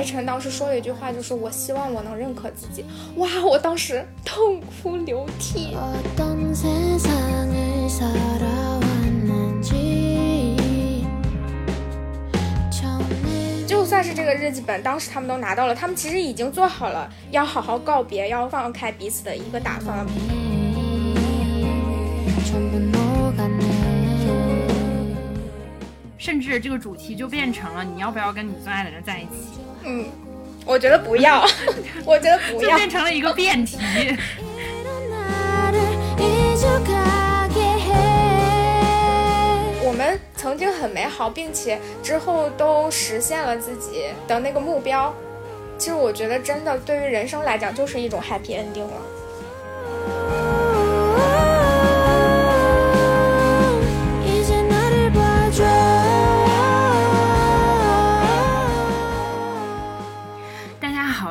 白晨当时说了一句话，就是我希望我能认可自己。哇，我当时痛哭流涕。就算是这个日记本，当时他们都拿到了，他们其实已经做好了要好好告别、要放开彼此的一个打算了。甚至这个主题就变成了你要不要跟你最爱的人在一起？嗯，我觉得不要，我觉得不要，就变成了一个辩题。我们曾经很美好，并且之后都实现了自己的那个目标。其实我觉得，真的对于人生来讲，就是一种 happy ending 了。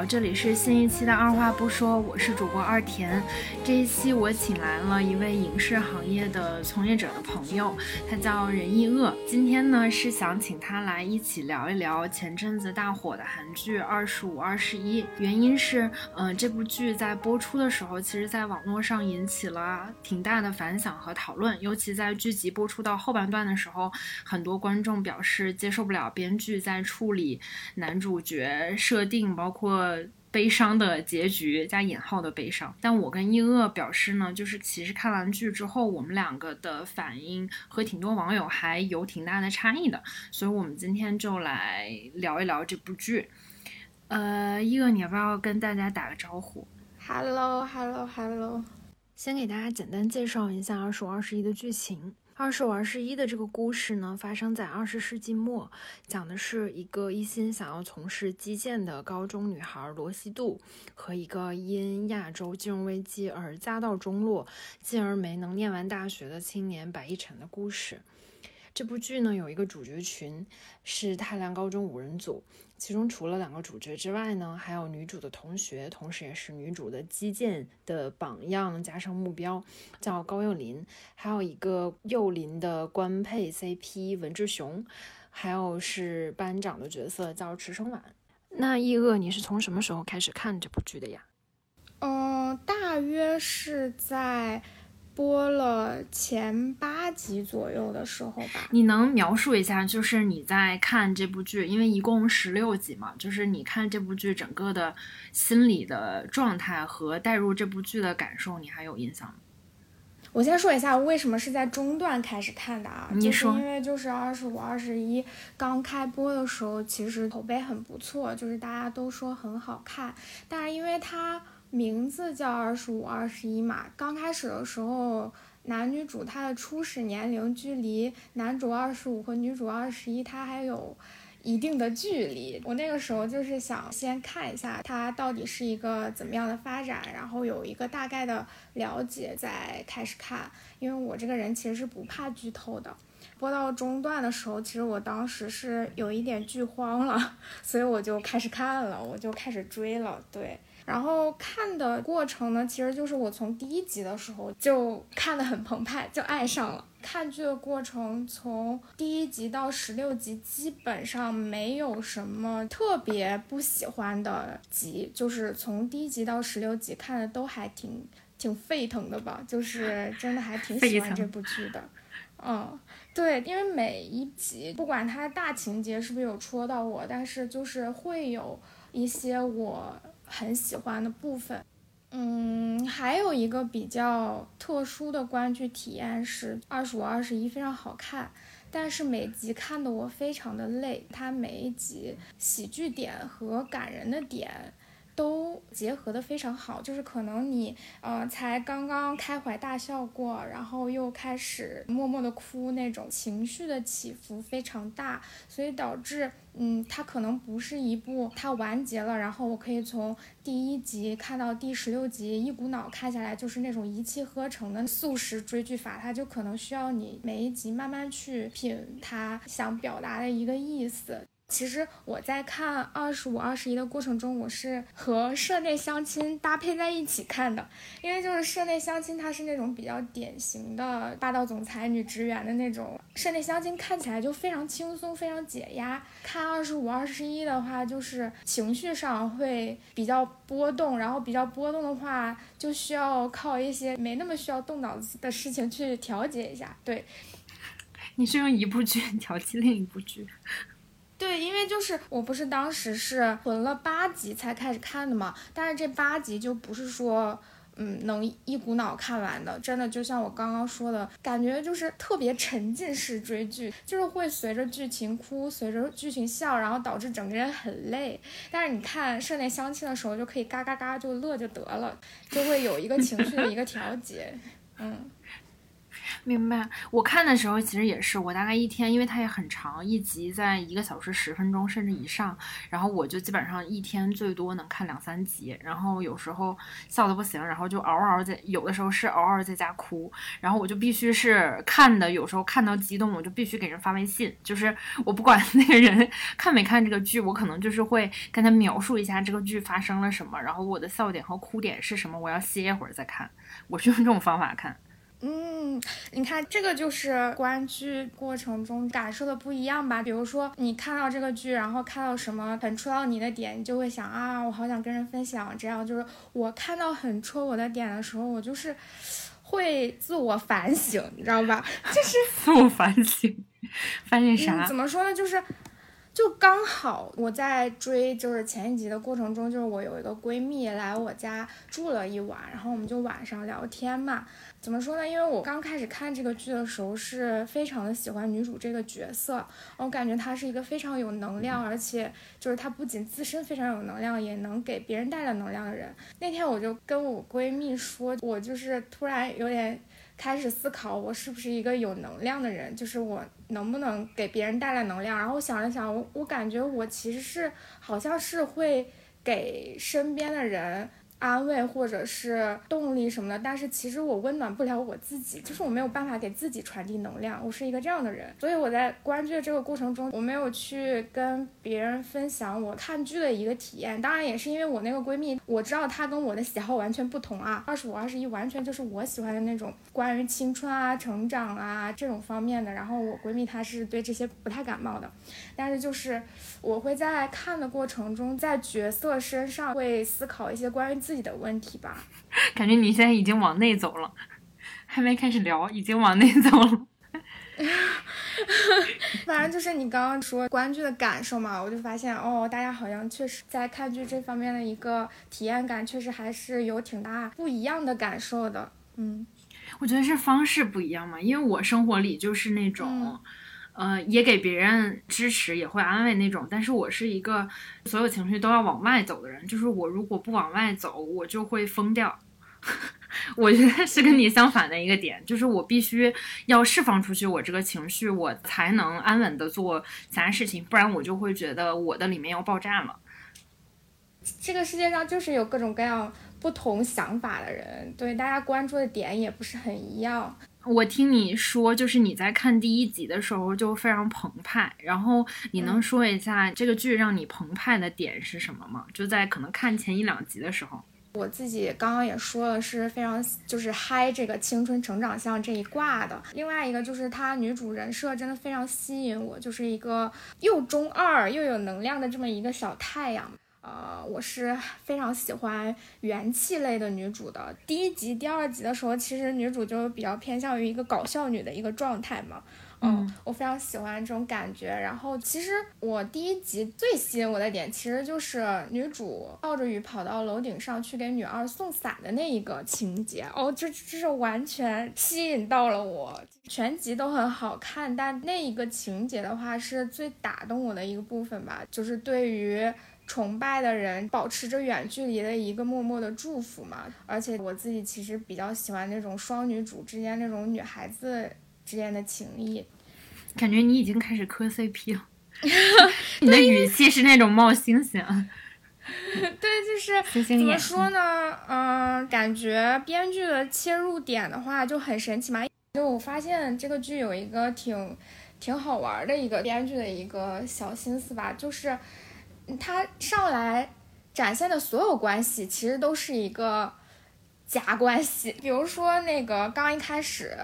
这里是新一期的二话不说，我是主播二田。这一期我请来了一位影视行业的从业者的朋友，他叫任逸鄂。今天呢是想请他来一起聊一聊前阵子大火的韩剧《二十五二十一》。原因是，嗯，这部剧在播出的时候，其实在网络上引起了挺大的反响和讨论。尤其在剧集播出到后半段的时候，很多观众表示接受不了编剧在处理男主角设定，包括。悲伤的结局加引号的悲伤，但我跟伊鄂表示呢，就是其实看完剧之后，我们两个的反应和挺多网友还有挺大的差异的，所以我们今天就来聊一聊这部剧。呃，伊鄂，你要不要跟大家打个招呼？Hello，Hello，Hello，先给大家简单介绍一下《二十五二十一》的剧情。二十五二十一的这个故事呢，发生在二十世纪末，讲的是一个一心想要从事基建的高中女孩罗西度，和一个因亚洲金融危机而家道中落，进而没能念完大学的青年白亦辰的故事。这部剧呢，有一个主角群，是太良高中五人组。其中除了两个主角之外呢，还有女主的同学，同时也是女主的击剑的榜样加上目标，叫高幼林，还有一个幼林的官配 CP 文志雄，还有是班长的角色叫池生晚。那易恶，你是从什么时候开始看这部剧的呀？嗯，大约是在。播了前八集左右的时候吧，你能描述一下，就是你在看这部剧，因为一共十六集嘛，就是你看这部剧整个的心理的状态和带入这部剧的感受，你还有印象吗？我先说一下为什么是在中段开始看的啊，就是因为就是二十五、二十一刚开播的时候，其实口碑很不错，就是大家都说很好看，但是因为它。名字叫二十五二十一嘛，刚开始的时候，男女主他的初始年龄距离男主二十五和女主二十一，他还有一定的距离。我那个时候就是想先看一下它到底是一个怎么样的发展，然后有一个大概的了解再开始看。因为我这个人其实是不怕剧透的。播到中段的时候，其实我当时是有一点剧荒了，所以我就开始看了，我就开始追了，对。然后看的过程呢，其实就是我从第一集的时候就看得很澎湃，就爱上了。看剧的过程从第一集到十六集，基本上没有什么特别不喜欢的集，就是从第一集到十六集看的都还挺挺沸腾的吧，就是真的还挺喜欢这部剧的。嗯，对，因为每一集不管它大情节是不是有戳到我，但是就是会有一些我。很喜欢的部分，嗯，还有一个比较特殊的观剧体验是二十五二十一非常好看，但是每集看的我非常的累，它每一集喜剧点和感人的点。都结合的非常好，就是可能你呃才刚刚开怀大笑过，然后又开始默默的哭，那种情绪的起伏非常大，所以导致嗯它可能不是一部它完结了，然后我可以从第一集看到第十六集一股脑看下来，就是那种一气呵成的速食追剧法，它就可能需要你每一集慢慢去品它想表达的一个意思。其实我在看二十五、二十一的过程中，我是和社内相亲搭配在一起看的，因为就是社内相亲，它是那种比较典型的霸道总裁女职员的那种。社内相亲看起来就非常轻松，非常解压。看二十五、二十一的话，就是情绪上会比较波动，然后比较波动的话，就需要靠一些没那么需要动脑子的事情去调节一下。对，你是用一部剧调剂另一部剧。对，因为就是我不是当时是囤了八集才开始看的嘛，但是这八集就不是说，嗯，能一股脑看完的，真的就像我刚刚说的，感觉就是特别沉浸式追剧，就是会随着剧情哭，随着剧情笑，然后导致整个人很累。但是你看社内相亲的时候，就可以嘎嘎嘎就乐就得了，就会有一个情绪的一个调节，嗯。明白，我看的时候其实也是，我大概一天，因为它也很长，一集在一个小时十分钟甚至以上，然后我就基本上一天最多能看两三集，然后有时候笑的不行，然后就嗷嗷在，有的时候是嗷嗷在家哭，然后我就必须是看的，有时候看到激动，我就必须给人发微信，就是我不管 那个人看没看这个剧，我可能就是会跟他描述一下这个剧发生了什么，然后我的笑点和哭点是什么，我要歇一会儿再看，我是用这种方法看。嗯，你看这个就是观剧过程中感受的不一样吧？比如说你看到这个剧，然后看到什么很戳到你的点，你就会想啊，我好想跟人分享。这样就是我看到很戳我的点的时候，我就是会自我反省，你知道吧？就是 自我反省，反省啥？怎么说呢？就是。就刚好我在追，就是前一集的过程中，就是我有一个闺蜜来我家住了一晚，然后我们就晚上聊天嘛。怎么说呢？因为我刚开始看这个剧的时候，是非常的喜欢女主这个角色，我感觉她是一个非常有能量，而且就是她不仅自身非常有能量，也能给别人带来能量的人。那天我就跟我闺蜜说，我就是突然有点。开始思考我是不是一个有能量的人，就是我能不能给别人带来能量。然后想了想，我我感觉我其实是好像是会给身边的人。安慰或者是动力什么的，但是其实我温暖不了我自己，就是我没有办法给自己传递能量，我是一个这样的人，所以我在观剧的这个过程中，我没有去跟别人分享我看剧的一个体验。当然也是因为我那个闺蜜，我知道她跟我的喜好完全不同啊，二十五、二十一完全就是我喜欢的那种关于青春啊、成长啊这种方面的。然后我闺蜜她是对这些不太感冒的，但是就是我会在看的过程中，在角色身上会思考一些关于。自己的问题吧，感觉你现在已经往内走了，还没开始聊，已经往内走了。反正就是你刚刚说观剧的感受嘛，我就发现哦，大家好像确实在看剧这方面的一个体验感，确实还是有挺大不一样的感受的。嗯，我觉得是方式不一样嘛，因为我生活里就是那种。呃，也给别人支持，也会安慰那种。但是我是一个所有情绪都要往外走的人，就是我如果不往外走，我就会疯掉。我觉得是跟你相反的一个点，就是我必须要释放出去我这个情绪，我才能安稳的做其他事情，不然我就会觉得我的里面要爆炸了。这个世界上就是有各种各样不同想法的人，对大家关注的点也不是很一样。我听你说，就是你在看第一集的时候就非常澎湃，然后你能说一下这个剧让你澎湃的点是什么吗？就在可能看前一两集的时候，我自己刚刚也说了，是非常就是嗨这个青春成长向这一挂的。另外一个就是她女主人设真的非常吸引我，就是一个又中二又有能量的这么一个小太阳。呃，我是非常喜欢元气类的女主的。第一集、第二集的时候，其实女主就比较偏向于一个搞笑女的一个状态嘛。嗯，我非常喜欢这种感觉。然后，其实我第一集最吸引我的点，其实就是女主冒着雨跑到楼顶上去给女二送伞的那一个情节。哦，这这是完全吸引到了我。全集都很好看，但那一个情节的话，是最打动我的一个部分吧，就是对于。崇拜的人保持着远距离的一个默默的祝福嘛，而且我自己其实比较喜欢那种双女主之间那种女孩子之间的情谊。感觉你已经开始磕 CP 了，你的语气是那种冒星星。对，就是 怎么说呢？嗯，感觉编剧的切入点的话就很神奇嘛。就我发现这个剧有一个挺。挺好玩的一个编剧的一个小心思吧，就是他上来展现的所有关系，其实都是一个。假关系，比如说那个刚一开始，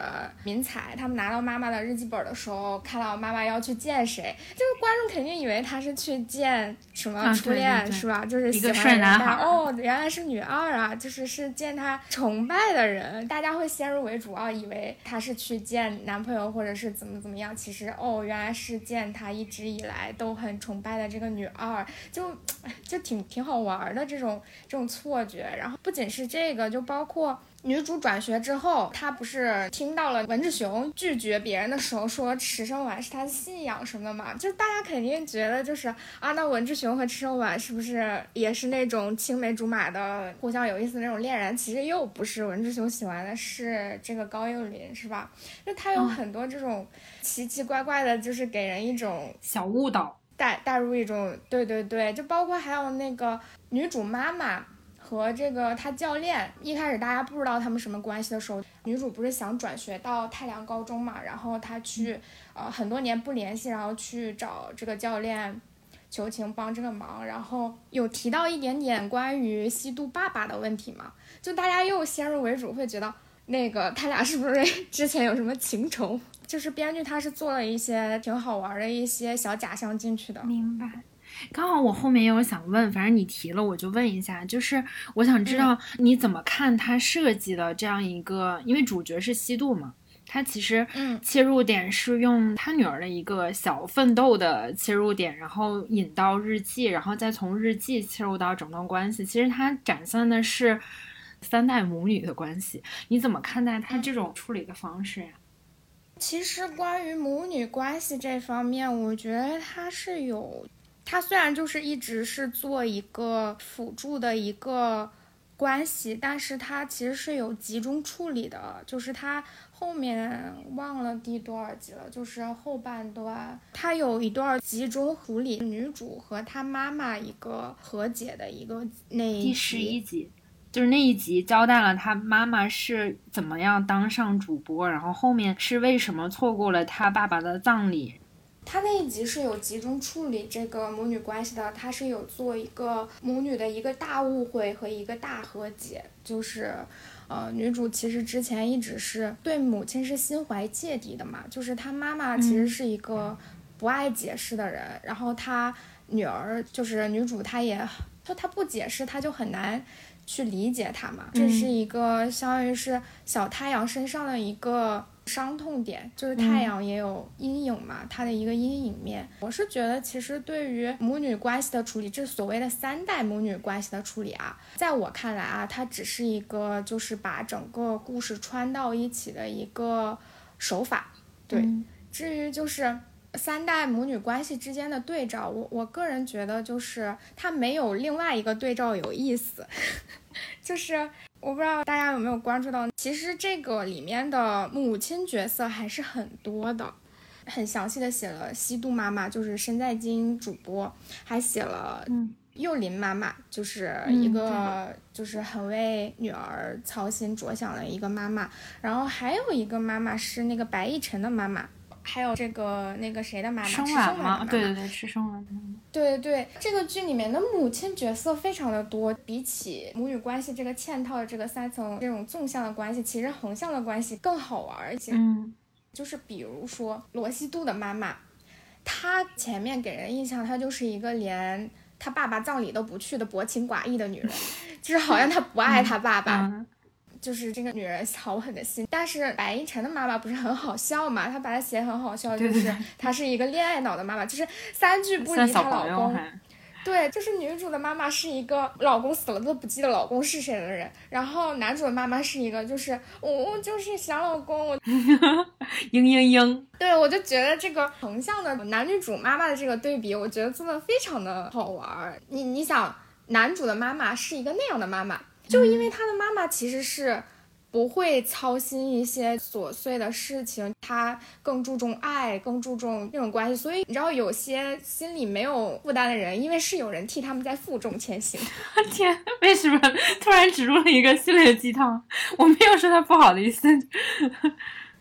明彩他们拿到妈妈的日记本的时候，看到妈妈要去见谁，就是观众肯定以为他是去见什么初恋，是吧？就是喜欢人家哦，原来是女二啊，就是是见他崇拜的人，大家会先入为主啊，以为他是去见男朋友或者是怎么怎么样，其实哦，原来是见他一直以来都很崇拜的这个女二，就 就挺挺好玩的这种这种错觉。然后不仅是这个，就包。包括女主转学之后，她不是听到了文志雄拒绝别人的时候说池生晚是他的信仰什么的嘛？就是大家肯定觉得就是啊，那文志雄和池生晚是不是也是那种青梅竹马的互相有意思的那种恋人？其实又不是，文志雄喜欢的是这个高幼霖，是吧？就他有很多这种奇奇怪怪的，就是给人一种小误导，带带入一种对对对，就包括还有那个女主妈妈。和这个他教练一开始大家不知道他们什么关系的时候，女主不是想转学到太良高中嘛？然后她去，呃，很多年不联系，然后去找这个教练求情帮这个忙，然后有提到一点点关于吸毒爸爸的问题嘛？就大家又先入为主，会觉得那个他俩是不是 之前有什么情仇？就是编剧他是做了一些挺好玩的一些小假象进去的。明白。刚好我后面也有想问，反正你提了我就问一下，就是我想知道你怎么看他设计的这样一个，因为主角是西渡嘛，他其实切入点是用他女儿的一个小奋斗的切入点，然后引到日记，然后再从日记切入到整段关系，其实他展现的是三代母女的关系，你怎么看待他这种处理的方式呀？其实关于母女关系这方面，我觉得他是有。他虽然就是一直是做一个辅助的一个关系，但是他其实是有集中处理的，就是他后面忘了第多少集了，就是后半段他有一段集中处理女主和她妈妈一个和解的一个那第十一集，就是那一集交代了他妈妈是怎么样当上主播，然后后面是为什么错过了他爸爸的葬礼。他那一集是有集中处理这个母女关系的，他是有做一个母女的一个大误会和一个大和解，就是，呃，女主其实之前一直是对母亲是心怀芥蒂的嘛，就是她妈妈其实是一个不爱解释的人，然后她女儿就是女主，她也就她不解释，她就很难去理解她嘛，这是一个相当于是小太阳身上的一个。伤痛点就是太阳也有阴影嘛，它的一个阴影面。我是觉得，其实对于母女关系的处理，这所谓的三代母女关系的处理啊，在我看来啊，它只是一个就是把整个故事穿到一起的一个手法。对，至于就是三代母女关系之间的对照，我我个人觉得就是它没有另外一个对照有意思，就是。我不知道大家有没有关注到，其实这个里面的母亲角色还是很多的，很详细的写了西渡妈妈，就是身在京主播，还写了幼林妈妈，就是一个就是很为女儿操心着想的一个妈妈，然后还有一个妈妈是那个白亦辰的妈妈。还有这个那个谁的妈妈，生晚吗？对对对，吃生晚。对对对，这个剧里面的母亲角色非常的多，比起母女关系这个嵌套的这个三层这种纵向的关系，其实横向的关系更好玩，嗯，就是比如说罗西度的妈妈，她前面给人印象她就是一个连她爸爸葬礼都不去的薄情寡义的女人，就是好像她不爱她爸爸。就是这个女人好狠的心，但是白亦辰的妈妈不是很好笑嘛？她把她写很好笑，就是她是一个恋爱脑的妈妈，就是三句不离她老公。对，就是女主的妈妈是一个老公死了都不记得老公是谁的人，然后男主的妈妈是一个就是我就是想老公，我 嘤嘤嘤。对，我就觉得这个横向的男女主妈妈的这个对比，我觉得做的非常的好玩。你你想，男主的妈妈是一个那样的妈妈。就因为他的妈妈其实是不会操心一些琐碎的事情，他更注重爱，更注重这种关系，所以你知道有些心里没有负担的人，因为是有人替他们在负重前行。天，为什么突然植入了一个心灵鸡汤？我没有说他不好的意思。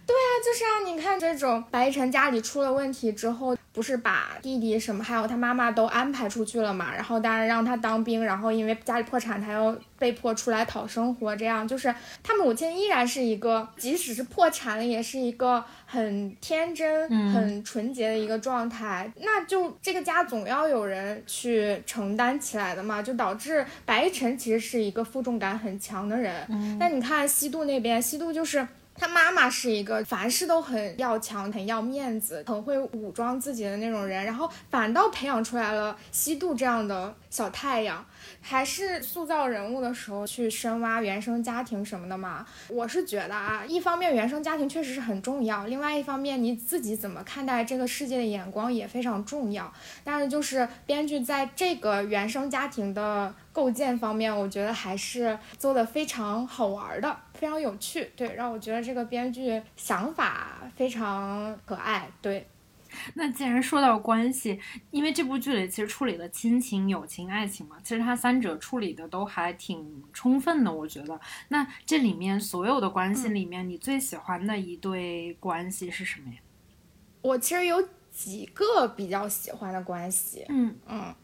对啊，就是啊，你看这种白晨家里出了问题之后，不是把弟弟什么还有他妈妈都安排出去了嘛？然后当然让他当兵，然后因为家里破产，他又被迫出来讨生活，这样就是他母亲依然是一个，即使是破产了，也是一个很天真、很纯洁的一个状态。那就这个家总要有人去承担起来的嘛，就导致白晨其实是一个负重感很强的人。但你看西渡那边，西渡就是。他妈妈是一个凡事都很要强、很要面子、很会武装自己的那种人，然后反倒培养出来了西渡这样的小太阳。还是塑造人物的时候去深挖原生家庭什么的嘛？我是觉得啊，一方面原生家庭确实是很重要，另外一方面你自己怎么看待这个世界的眼光也非常重要。但是就是编剧在这个原生家庭的构建方面，我觉得还是做的非常好玩的，非常有趣。对，让我觉得这个编剧想法非常可爱。对。那既然说到关系，因为这部剧里其实处理了亲情、友情、爱情嘛，其实它三者处理的都还挺充分的，我觉得。那这里面所有的关系里面，你最喜欢的一对关系是什么呀？我其实有几个比较喜欢的关系。嗯嗯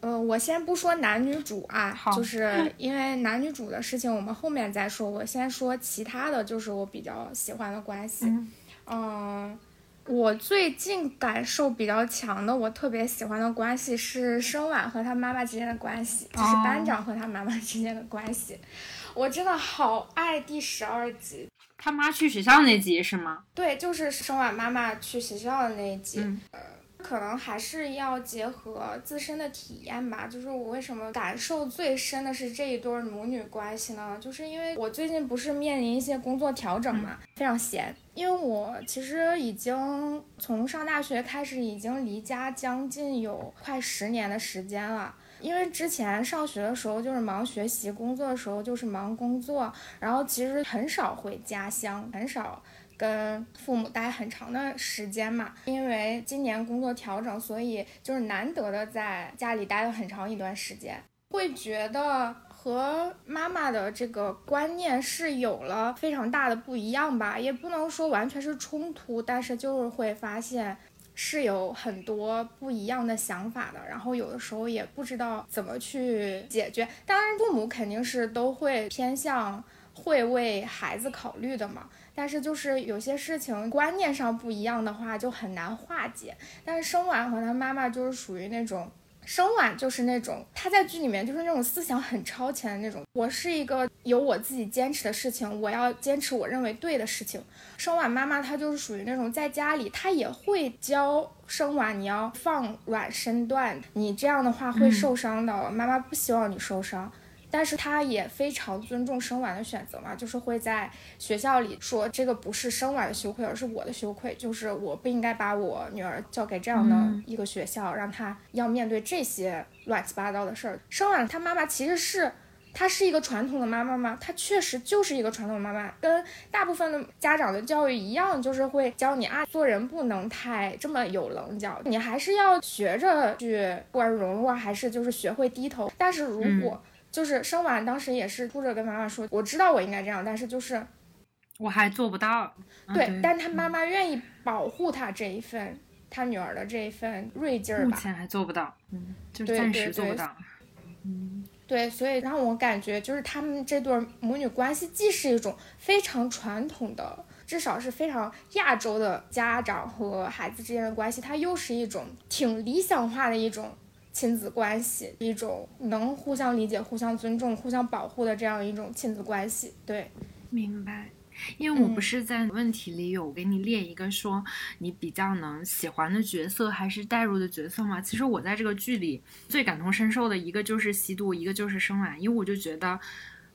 嗯，我先不说男女主啊，就是 因为男女主的事情我们后面再说。我先说其他的就是我比较喜欢的关系。嗯。我最近感受比较强的，我特别喜欢的关系是生晚和他妈妈之间的关系，就是班长和他妈妈之间的关系。我真的好爱第十二集，他妈去学校那集是吗？对，就是生晚妈妈去学校的那一集。呃，可能还是要结合自身的体验吧。就是我为什么感受最深的是这一对母女关系呢？就是因为我最近不是面临一些工作调整嘛，非常闲。因为我其实已经从上大学开始，已经离家将近有快十年的时间了。因为之前上学的时候就是忙学习，工作的时候就是忙工作，然后其实很少回家乡，很少跟父母待很长的时间嘛。因为今年工作调整，所以就是难得的在家里待了很长一段时间，会觉得。和妈妈的这个观念是有了非常大的不一样吧，也不能说完全是冲突，但是就是会发现是有很多不一样的想法的，然后有的时候也不知道怎么去解决。当然，父母肯定是都会偏向会为孩子考虑的嘛，但是就是有些事情观念上不一样的话就很难化解。但是生晚和他妈妈就是属于那种。生晚就是那种他在剧里面就是那种思想很超前的那种。我是一个有我自己坚持的事情，我要坚持我认为对的事情。生晚妈妈她就是属于那种在家里她也会教生晚你要放软身段，你这样的话会受伤的，妈妈不希望你受伤。但是他也非常尊重生晚的选择嘛，就是会在学校里说这个不是生晚的羞愧，而是我的羞愧，就是我不应该把我女儿交给这样的一个学校，让她要面对这些乱七八糟的事儿。生晚她妈妈其实是，她是一个传统的妈妈吗？她确实就是一个传统妈妈，跟大部分的家长的教育一样，就是会教你啊，做人不能太这么有棱角，你还是要学着去，不管是融入啊还是就是学会低头。但是如果就是生完，当时也是哭着跟妈妈说：“我知道我应该这样，但是就是我还做不到。”对，但他妈妈愿意保护他这一份，他女儿的这一份锐劲儿吧。目前还做不到，嗯，就暂时做不到。嗯，对，所以让我感觉就是他们这对母女关系，既是一种非常传统的，至少是非常亚洲的家长和孩子之间的关系，它又是一种挺理想化的一种。亲子关系一种能互相理解、互相尊重、互相保护的这样一种亲子关系，对，明白。因为我不是在问题里有给你列一个说你比较能喜欢的角色还是代入的角色吗？其实我在这个剧里最感同身受的一个就是吸毒，一个就是生娃，因为我就觉得。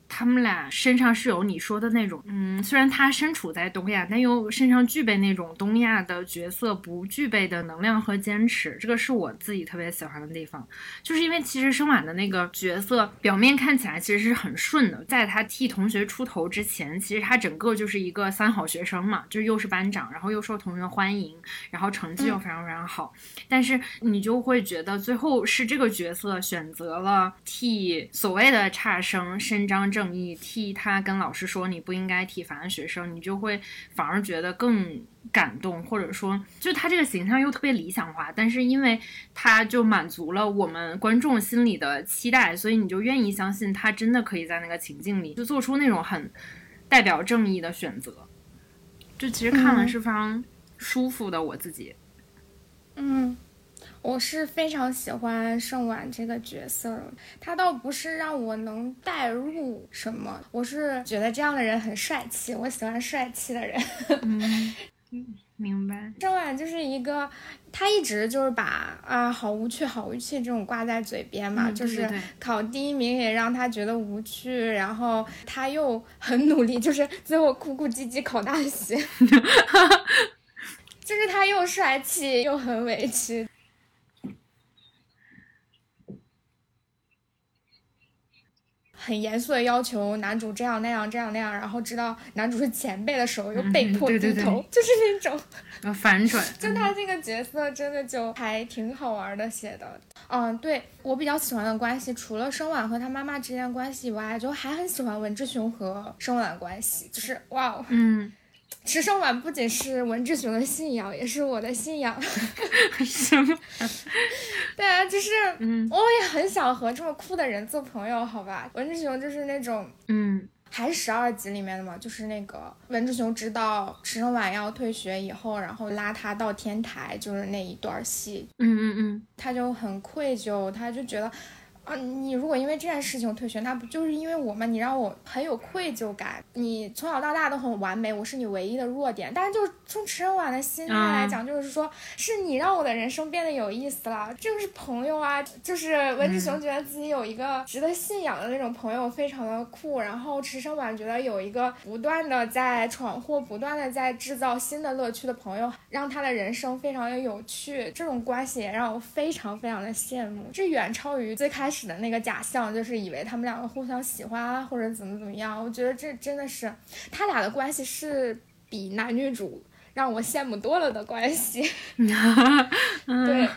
他们俩身上是有你说的那种，嗯，虽然他身处在东亚，但又身上具备那种东亚的角色不具备的能量和坚持，这个是我自己特别喜欢的地方。就是因为其实生晚的那个角色表面看起来其实是很顺的，在他替同学出头之前，其实他整个就是一个三好学生嘛，就又是班长，然后又受同学欢迎，然后成绩又非常非常好。但是你就会觉得最后是这个角色选择了替所谓的差生伸张正。正义，替他跟老师说你不应该体罚学生，你就会反而觉得更感动，或者说，就他这个形象又特别理想化，但是因为他就满足了我们观众心里的期待，所以你就愿意相信他真的可以在那个情境里就做出那种很代表正义的选择。就其实看了是非常舒服的，我自己。嗯。我是非常喜欢盛婉这个角色，他倒不是让我能代入什么，我是觉得这样的人很帅气，我喜欢帅气的人。嗯，明白。盛婉就是一个，他一直就是把啊好无趣好无趣这种挂在嘴边嘛，就是考第一名也让他觉得无趣，然后他又很努力，就是最后哭哭唧唧考大学，就是他又帅气又很委屈。很严肃的要求男主这样那样这样那样，然后知道男主是前辈的时候又被迫低头，就是那种 反转。就他这个角色真的就还挺好玩的写的。嗯，对我比较喜欢的关系，除了生晚和他妈妈之间的关系以外，就还很喜欢文志雄和生晚的关系，就是哇哦，嗯。池生晚不仅是文志雄的信仰，也是我的信仰。什么？对啊，就是，嗯，我也很想和这么酷的人做朋友，好吧？文志雄就是那种，嗯，还是十二集里面的嘛，就是那个文志雄知道池生晚要退学以后，然后拉他到天台，就是那一段戏。嗯嗯嗯，他就很愧疚，他就觉得。啊，你如果因为这件事情退学，那不就是因为我吗？你让我很有愧疚感。你从小到大都很完美，我是你唯一的弱点。但是就从池生晚的心态来讲，就是说是你让我的人生变得有意思了。这个是朋友啊，就是文志雄觉得自己有一个值得信仰的那种朋友，非常的酷。然后池生晚觉得有一个不断的在闯祸、不断的在制造新的乐趣的朋友，让他的人生非常的有趣。这种关系也让我非常非常的羡慕。这远超于最开始。的那个假象就是以为他们两个互相喜欢啊，或者怎么怎么样。我觉得这真的是他俩的关系是比男女主让我羡慕多了的关系。对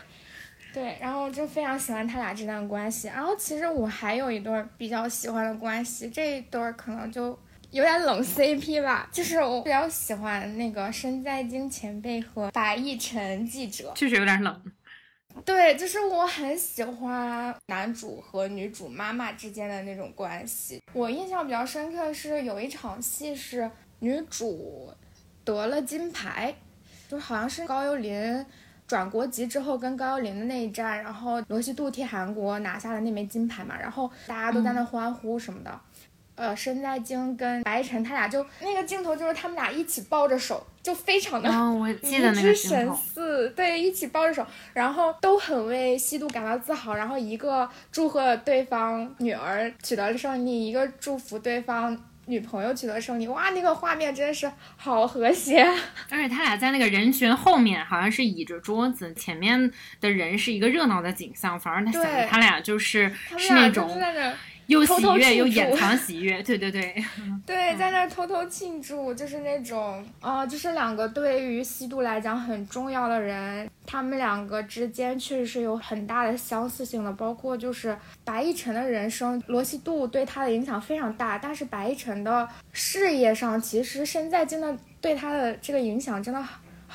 对，然后就非常喜欢他俩这段关系。然后其实我还有一对比较喜欢的关系，这一对可能就有点冷 CP 吧，就是我比较喜欢那个申在京前辈和白亦辰记者，确实有点冷。对，就是我很喜欢男主和女主妈妈之间的那种关系。我印象比较深刻的是有一场戏是女主得了金牌，就好像是高幽临转国籍之后跟高幽临的那一战，然后罗西度替韩国拿下了那枚金牌嘛，然后大家都在那欢呼什么的。呃，申在京跟白晨他俩就那个镜头，就是他们俩一起抱着手，就非常的迷之神似。对，一起抱着手，然后都很为西渡感到自豪。然后一个祝贺对方女儿取得了胜利，一个祝福对方女朋友取得胜利。哇，那个画面真的是好和谐。而且他俩在那个人群后面，好像是倚着桌子，前面的人是一个热闹的景象，反而他显得他俩就是是那种。又喜悦又掩藏 喜悦，对对对，对，在那偷偷庆祝，就是那种啊，就是两个对于西渡来讲很重要的人，他们两个之间确实是有很大的相似性的，包括就是白亦辰的人生，罗西度对他的影响非常大，但是白亦辰的事业上，其实身在京的对他的这个影响真的。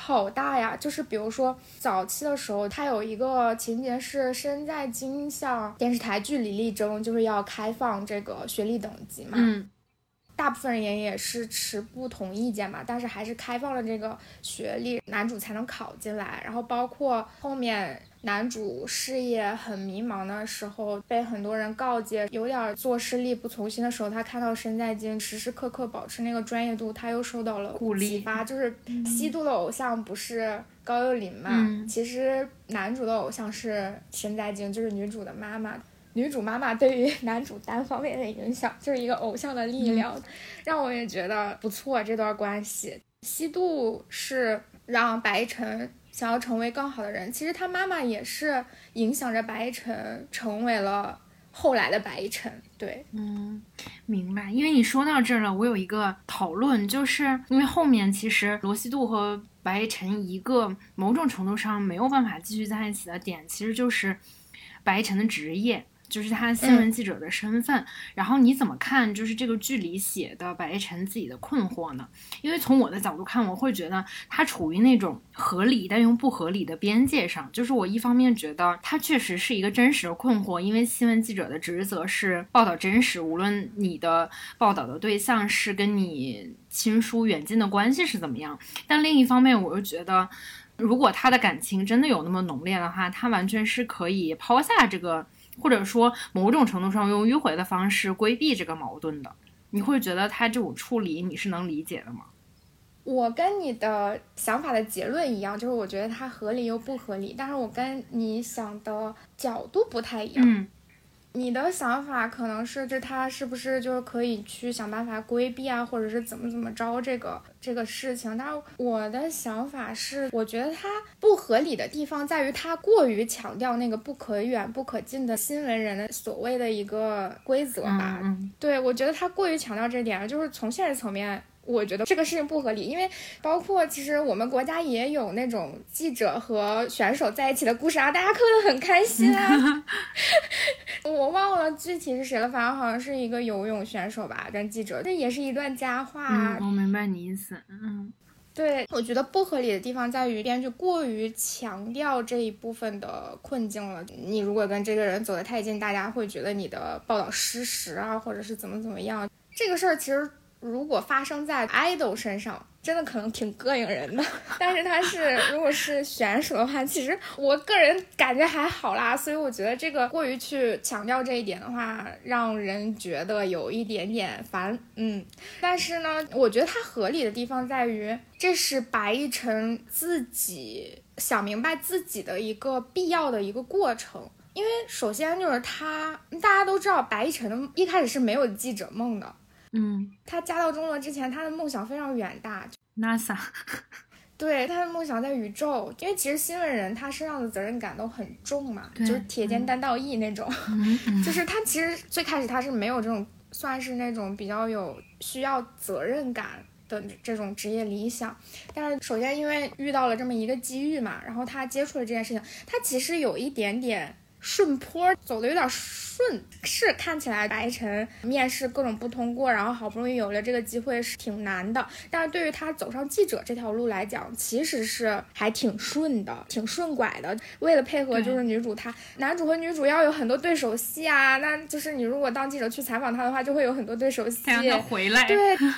好大呀！就是比如说早期的时候，它有一个情节是身在京向电视台据理力争，就是要开放这个学历等级嘛。嗯，大部分人也是持不同意见嘛，但是还是开放了这个学历，男主才能考进来。然后包括后面。男主事业很迷茫的时候，被很多人告诫，有点做事力不从心的时候，他看到身在京时时刻刻保持那个专业度，他又受到了启发。就是西渡的偶像不是高幼霖嘛？其实男主的偶像是申在京，就是女主的妈妈。女主妈妈对于男主单方面的影响，就是一个偶像的力量，让我也觉得不错。这段关系，西渡是让白晨。想要成为更好的人，其实他妈妈也是影响着白亦辰成为了后来的白亦辰。对，嗯，明白。因为你说到这儿了，我有一个讨论，就是因为后面其实罗西度和白亦辰一个某种程度上没有办法继续在一起的点，其实就是白亦辰的职业。就是他新闻记者的身份。然后你怎么看？就是这个剧里写的白亦晨自己的困惑呢？因为从我的角度看，我会觉得他处于那种合理但又不合理的边界上。就是我一方面觉得他确实是一个真实的困惑，因为新闻记者的职责是报道真实，无论你的报道的对象是跟你亲疏远近的关系是怎么样。但另一方面，我又觉得。如果他的感情真的有那么浓烈的话，他完全是可以抛下这个，或者说某种程度上用迂回的方式规避这个矛盾的。你会觉得他这种处理你是能理解的吗？我跟你的想法的结论一样，就是我觉得它合理又不合理，但是我跟你想的角度不太一样。嗯。你的想法可能是，这他是不是就是可以去想办法规避啊，或者是怎么怎么着这个这个事情？但是我的想法是，我觉得他不合理的地方在于他过于强调那个不可远不可近的新闻人的所谓的一个规则吧。对，我觉得他过于强调这点了，就是从现实层面。我觉得这个事情不合理，因为包括其实我们国家也有那种记者和选手在一起的故事啊，大家看得很开心啊。我忘了具体是谁了，反正好像是一个游泳选手吧，跟记者，这也是一段佳话。我明白你意思。嗯，对，我觉得不合理的地方在于编剧过于强调这一部分的困境了。你如果跟这个人走得太近，大家会觉得你的报道失实啊，或者是怎么怎么样。这个事儿其实。如果发生在 idol 身上，真的可能挺膈应人的。但是他是如果是选手的话，其实我个人感觉还好啦。所以我觉得这个过于去强调这一点的话，让人觉得有一点点烦。嗯，但是呢，我觉得它合理的地方在于，这是白亦晨自己想明白自己的一个必要的一个过程。因为首先就是他，大家都知道白亦晨一开始是没有记者梦的。嗯，他家到中国之前，他的梦想非常远大，NASA，对，他的梦想在宇宙。因为其实新闻人他身上的责任感都很重嘛，就是铁肩担道义那种，就是他其实最开始他是没有这种算是那种比较有需要责任感的这种职业理想。但是首先因为遇到了这么一个机遇嘛，然后他接触了这件事情，他其实有一点点。顺坡走的有点顺，是看起来白晨面试各种不通过，然后好不容易有了这个机会是挺难的。但是对于他走上记者这条路来讲，其实是还挺顺的，挺顺拐的。为了配合就是女主她，男主和女主要有很多对手戏啊，那就是你如果当记者去采访他的话，就会有很多对手戏。让他回来。对，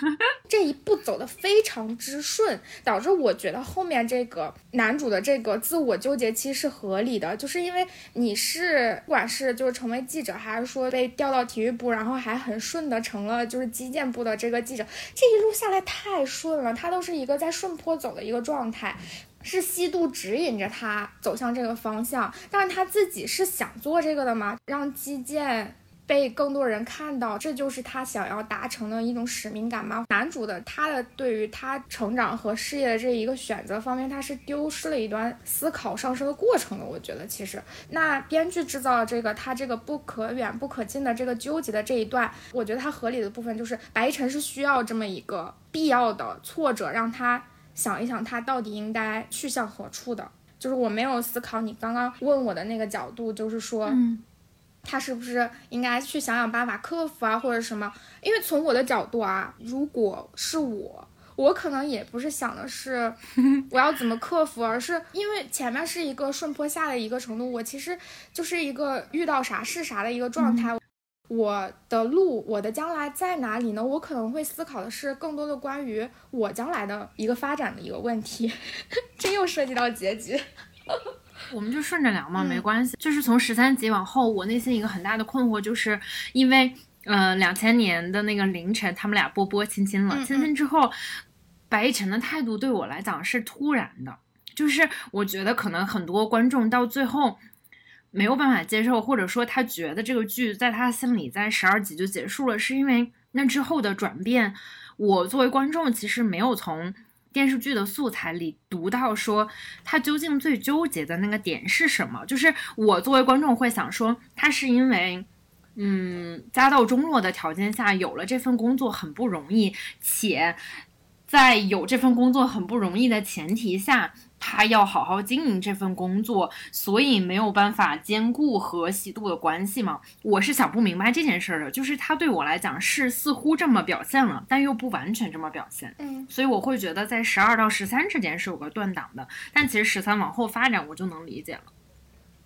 这一步走的非常之顺，导致我觉得后面这个男主的这个自我纠结期是合理的，就是因为你是。是，不管是就是成为记者，还是说被调到体育部，然后还很顺的成了就是基建部的这个记者，这一路下来太顺了，他都是一个在顺坡走的一个状态，是西渡指引着他走向这个方向，但是他自己是想做这个的吗？让基建。被更多人看到，这就是他想要达成的一种使命感吗？男主的他的对于他成长和事业的这一个选择方面，他是丢失了一段思考上升的过程的。我觉得其实，那编剧制造了这个他这个不可远不可近的这个纠结的这一段，我觉得他合理的部分就是白晨是需要这么一个必要的挫折，让他想一想他到底应该去向何处的。就是我没有思考你刚刚问我的那个角度，就是说。他是不是应该去想想办法克服啊，或者什么？因为从我的角度啊，如果是我，我可能也不是想的是 我要怎么克服，而是因为前面是一个顺坡下的一个程度，我其实就是一个遇到啥是啥的一个状态。我的路，我的将来在哪里呢？我可能会思考的是更多的关于我将来的一个发展的一个问题。这又涉及到结局。我们就顺着聊嘛，没关系。就是从十三集往后，我内心一个很大的困惑，就是因为，呃，两千年的那个凌晨，他们俩波波亲亲了，亲亲之后，白亦晨的态度对我来讲是突然的，就是我觉得可能很多观众到最后没有办法接受，或者说他觉得这个剧在他心里在十二集就结束了，是因为那之后的转变，我作为观众其实没有从。电视剧的素材里读到说，他究竟最纠结的那个点是什么？就是我作为观众会想说，他是因为，嗯，家道中落的条件下有了这份工作很不容易，且在有这份工作很不容易的前提下，他要好好经营这份工作，所以没有办法兼顾和喜度的关系嘛？我是想不明白这件事儿的。就是他对我来讲是似乎这么表现了，但又不完全这么表现。嗯，所以我会觉得在十二到十三之间是有个断档的，但其实十三往后发展我就能理解了。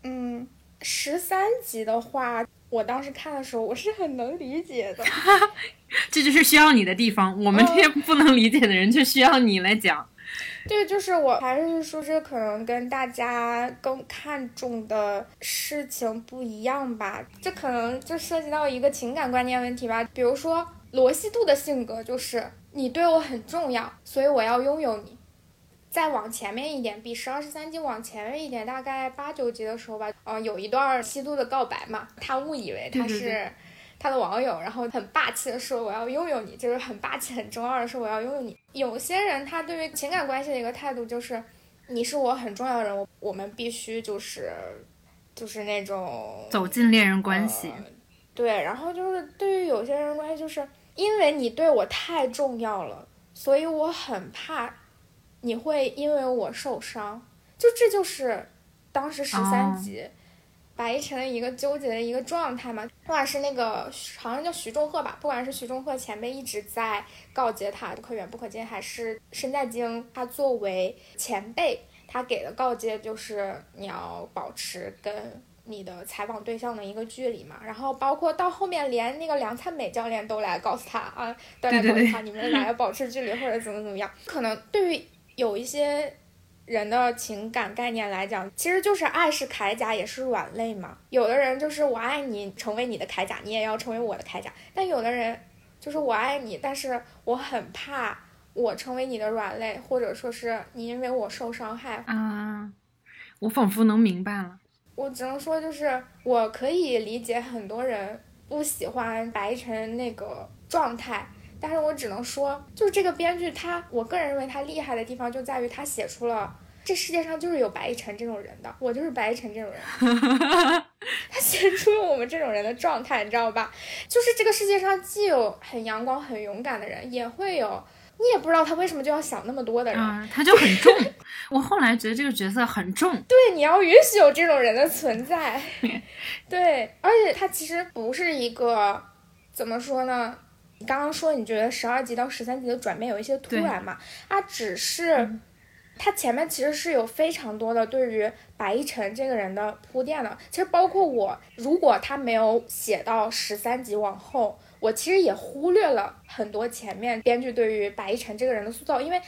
嗯，十三集的话，我当时看的时候我是很能理解的。这就是需要你的地方，我们这些不能理解的人就需要你来讲。对，就是我还是说，这可能跟大家更看重的事情不一样吧。这可能就涉及到一个情感观念问题吧。比如说罗西度的性格就是你对我很重要，所以我要拥有你。再往前面一点，比十二十三集往前面一点，大概八九集的时候吧，嗯，有一段西度的告白嘛，他误以为他是。他的网友，然后很霸气的说：“我要拥有你。”就是很霸气、很中二的说：“我要拥有你。”有些人他对于情感关系的一个态度就是：你是我很重要的人，我我们必须就是就是那种走进恋人关系。对，然后就是对于有些人关系，就是因为你对我太重要了，所以我很怕你会因为我受伤。就这就是当时十三集。白一晨的一个纠结的一个状态嘛，不管是那个好像叫徐仲鹤吧，不管是徐仲鹤前辈一直在告诫他不可远不可近，还是申在京他作为前辈，他给的告诫就是你要保持跟你的采访对象的一个距离嘛。然后包括到后面连那个梁灿美教练都来告诉他啊，都来告诉他你们俩要保持距离或者怎么怎么样。可能对于有一些。人的情感概念来讲，其实就是爱是铠甲，也是软肋嘛。有的人就是我爱你，成为你的铠甲，你也要成为我的铠甲。但有的人就是我爱你，但是我很怕我成为你的软肋，或者说是你因为我受伤害啊。我仿佛能明白了。我只能说，就是我可以理解很多人不喜欢白晨那个状态。但是我只能说，就是这个编剧他，我个人认为他厉害的地方就在于他写出了这世界上就是有白一晨这种人的，我就是白一晨这种人，他写出了我们这种人的状态，你知道吧？就是这个世界上既有很阳光、很勇敢的人，也会有你也不知道他为什么就要想那么多的人，他就很重。我后来觉得这个角色很重，对，你要允许有这种人的存在，对，而且他其实不是一个怎么说呢？你刚刚说你觉得十二集到十三集的转变有一些突然嘛？啊，只是它前面其实是有非常多的对于白一晨这个人的铺垫的。其实包括我，如果他没有写到十三集往后，我其实也忽略了很多前面编剧对于白一晨这个人的塑造，因为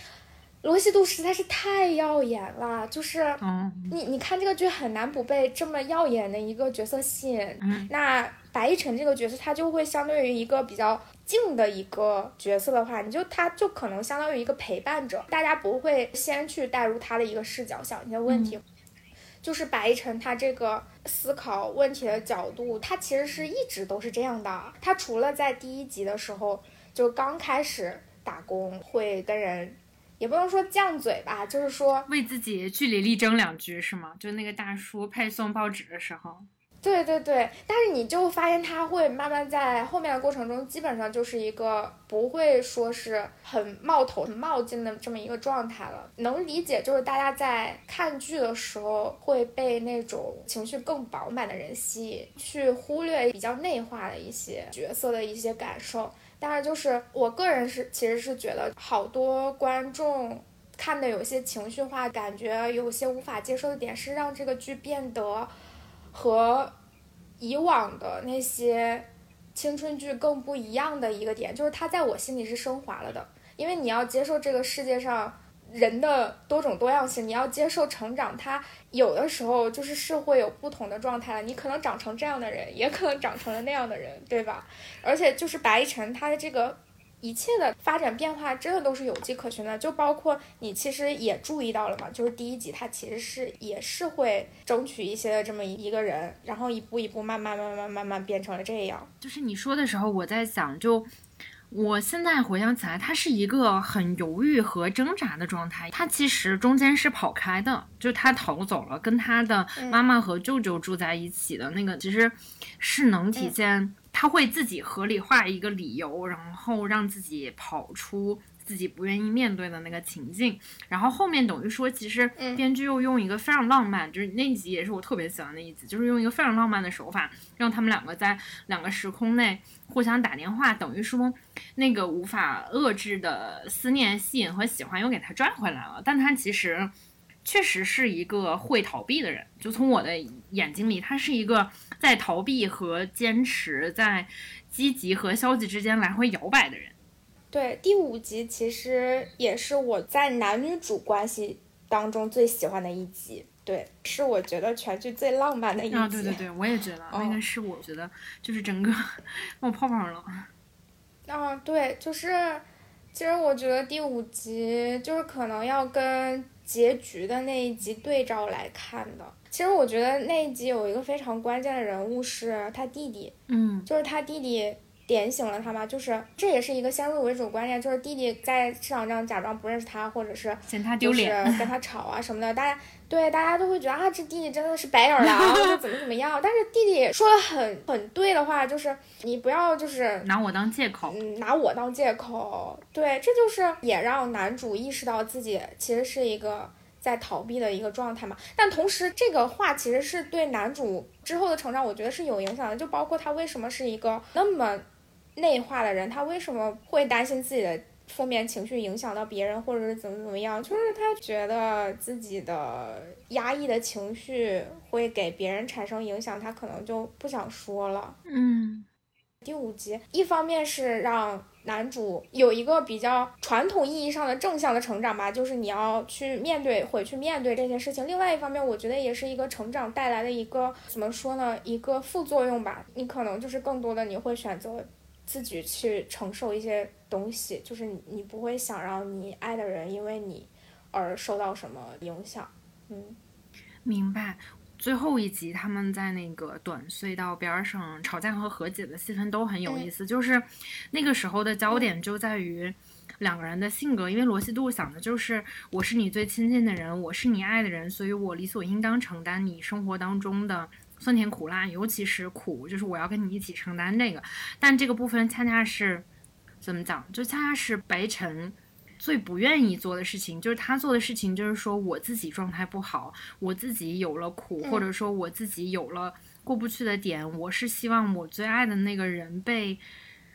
罗西度实在是太耀眼了。就是你你看这个剧很难不被这么耀眼的一个角色吸引。那白一晨这个角色，他就会相对于一个比较。静的一个角色的话，你就他就可能相当于一个陪伴者，大家不会先去带入他的一个视角想一些问题。就是白晨他这个思考问题的角度，他其实是一直都是这样的。他除了在第一集的时候就刚开始打工会跟人，也不能说犟嘴吧，就是说为自己据理力争两句是吗？就那个大叔配送报纸的时候。对对对，但是你就发现他会慢慢在后面的过程中，基本上就是一个不会说是很冒头、很冒进的这么一个状态了。能理解，就是大家在看剧的时候会被那种情绪更饱满的人吸引，去忽略比较内化的一些角色的一些感受。但是就是我个人是其实是觉得，好多观众看的有些情绪化，感觉有些无法接受的点，是让这个剧变得。和以往的那些青春剧更不一样的一个点，就是它在我心里是升华了的。因为你要接受这个世界上人的多种多样性，你要接受成长，它有的时候就是是会有不同的状态了。你可能长成这样的人，也可能长成了那样的人，对吧？而且就是白一晨他的这个。一切的发展变化真的都是有迹可循的，就包括你其实也注意到了嘛，就是第一集他其实是也是会争取一些的这么一个人，然后一步一步慢慢慢慢慢慢变成了这样。就是你说的时候，我在想，就我现在回想起来，他是一个很犹豫和挣扎的状态。他其实中间是跑开的，就他逃走了，跟他的妈妈和舅舅住在一起的那个，其实是能体现。他会自己合理化一个理由，然后让自己跑出自己不愿意面对的那个情境。然后后面等于说，其实编剧又用一个非常浪漫，就是那一集也是我特别喜欢的一集，就是用一个非常浪漫的手法，让他们两个在两个时空内互相打电话，等于说那个无法遏制的思念、吸引和喜欢又给他拽回来了。但他其实。确实是一个会逃避的人，就从我的眼睛里，他是一个在逃避和坚持，在积极和消极之间来回摇摆的人。对，第五集其实也是我在男女主关系当中最喜欢的一集，对，是我觉得全剧最浪漫的一集。啊，对对对，我也觉得 那个是我觉得就是整个 冒泡泡了。啊，对，就是，其实我觉得第五集就是可能要跟。结局的那一集对照来看的，其实我觉得那一集有一个非常关键的人物是他弟弟，嗯，就是他弟弟点醒了他嘛，就是这也是一个先入为主观念，就是弟弟在市场上假装不认识他，或者是嫌他丢脸，跟他 吵啊什么的，大家对大家都会觉得啊这弟弟真的是白眼狼，或者怎么怎么样，但是弟弟说的很很对的话，就是你不要就是拿我当借口，嗯，拿我当借口，对，这就是也让男主意识到自己其实是一个。在逃避的一个状态嘛，但同时这个话其实是对男主之后的成长，我觉得是有影响的。就包括他为什么是一个那么内化的人，他为什么会担心自己的负面情绪影响到别人，或者是怎么怎么样，就是他觉得自己的压抑的情绪会给别人产生影响，他可能就不想说了。嗯，第五集一方面是让。男主有一个比较传统意义上的正向的成长吧，就是你要去面对，回去面对这些事情。另外一方面，我觉得也是一个成长带来的一个怎么说呢？一个副作用吧。你可能就是更多的你会选择自己去承受一些东西，就是你你不会想让你爱的人因为你而受到什么影响。嗯，明白。最后一集，他们在那个短隧道边上吵架和和解的戏份都很有意思。就是那个时候的焦点就在于两个人的性格，因为罗西度想的就是我是你最亲近的人，我是你爱的人，所以我理所应当承担你生活当中的酸甜苦辣，尤其是苦，就是我要跟你一起承担这个。但这个部分恰恰是怎么讲？就恰恰是白晨。最不愿意做的事情，就是他做的事情，就是说我自己状态不好，我自己有了苦，或者说我自己有了过不去的点，我是希望我最爱的那个人被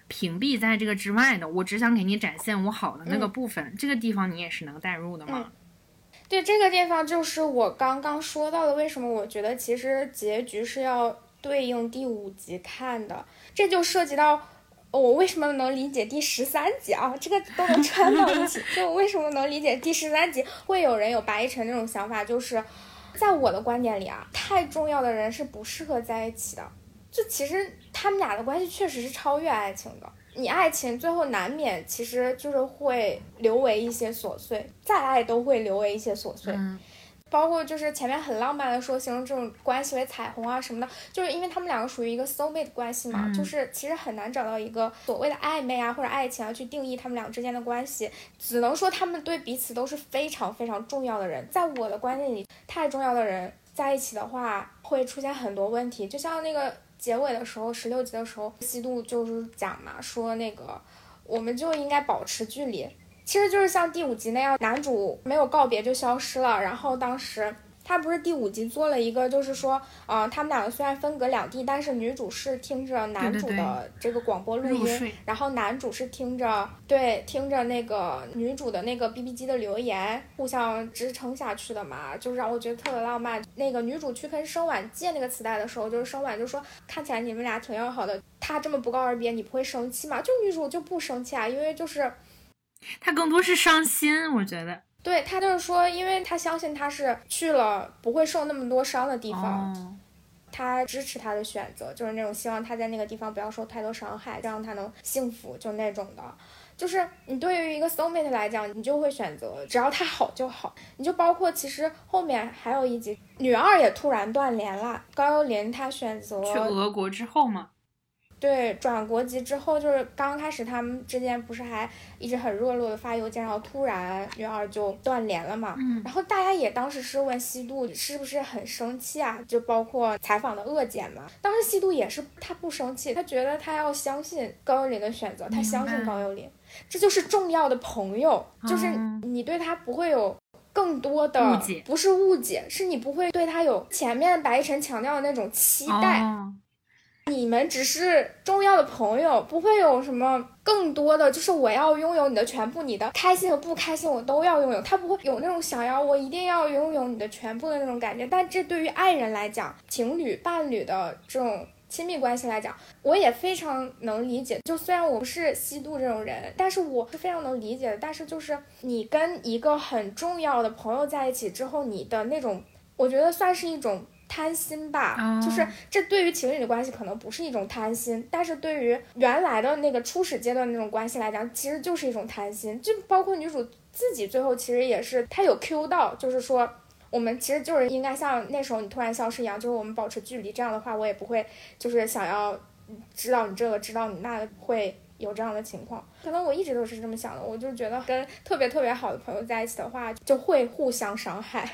屏蔽在这个之外的。我只想给你展现我好的那个部分，这个地方你也是能代入的吗？对，这个地方就是我刚刚说到的，为什么我觉得其实结局是要对应第五集看的，这就涉及到。我为什么能理解第十三集啊？这个都能穿到一起。就为什么能理解第十三集会有人有白一晨那种想法，就是在我的观点里啊，太重要的人是不适合在一起的。就其实他们俩的关系确实是超越爱情的。你爱情最后难免其实就是会留为一些琐碎，再爱都会留为一些琐碎。包括就是前面很浪漫的说形容这种关系为彩虹啊什么的，就是因为他们两个属于一个 soul mate 关系嘛，就是其实很难找到一个所谓的暧昧啊或者爱情啊去定义他们俩之间的关系，只能说他们对彼此都是非常非常重要的人。在我的观念里，太重要的人在一起的话会出现很多问题。就像那个结尾的时候，十六集的时候，西渡就是讲嘛，说那个我们就应该保持距离。其实就是像第五集那样，男主没有告别就消失了。然后当时他不是第五集做了一个，就是说，呃，他们两个虽然分隔两地，但是女主是听着男主的这个广播录音，然后男主是听着对听着那个女主的那个 B B 机的留言，互相支撑下去的嘛，就是让我觉得特别浪漫。那个女主去跟生晚借那个磁带的时候，就是生晚就说看起来你们俩挺要好的，他这么不告而别，你不会生气吗？就女主就不生气啊，因为就是。他更多是伤心，我觉得。对他就是说，因为他相信他是去了不会受那么多伤的地方，他支持他的选择，就是那种希望他在那个地方不要受太多伤害，这样他能幸福，就那种的。就是你对于一个 soulmate 来讲，你就会选择只要他好就好。你就包括其实后面还有一集，女二也突然断联了，高幽灵她选择去俄国之后嘛。对，转国籍之后，就是刚开始他们之间不是还一直很热络的发邮件，然后突然女二就断联了嘛。嗯。然后大家也当时是问西渡是不是很生气啊？就包括采访的恶剪嘛。当时西渡也是他不生气，他觉得他要相信高幽灵的选择，他相信高幽灵，这就是重要的朋友，就是你对他不会有更多的误解，不是误解，是你不会对他有前面白一晨强调的那种期待。你们只是重要的朋友，不会有什么更多的，就是我要拥有你的全部，你的开心和不开心我都要拥有。他不会有那种想要我一定要拥有你的全部的那种感觉。但这对于爱人来讲，情侣、伴侣的这种亲密关系来讲，我也非常能理解。就虽然我不是吸毒这种人，但是我是非常能理解的。但是就是你跟一个很重要的朋友在一起之后，你的那种，我觉得算是一种。贪心吧，就是这对于情侣的关系可能不是一种贪心，但是对于原来的那个初始阶段那种关系来讲，其实就是一种贪心。就包括女主自己最后其实也是，她有 Q 到，就是说我们其实就是应该像那时候你突然消失一样，就是我们保持距离，这样的话我也不会就是想要知道你这个知道你那个会有这样的情况。可能我一直都是这么想的，我就觉得跟特别特别好的朋友在一起的话，就会互相伤害。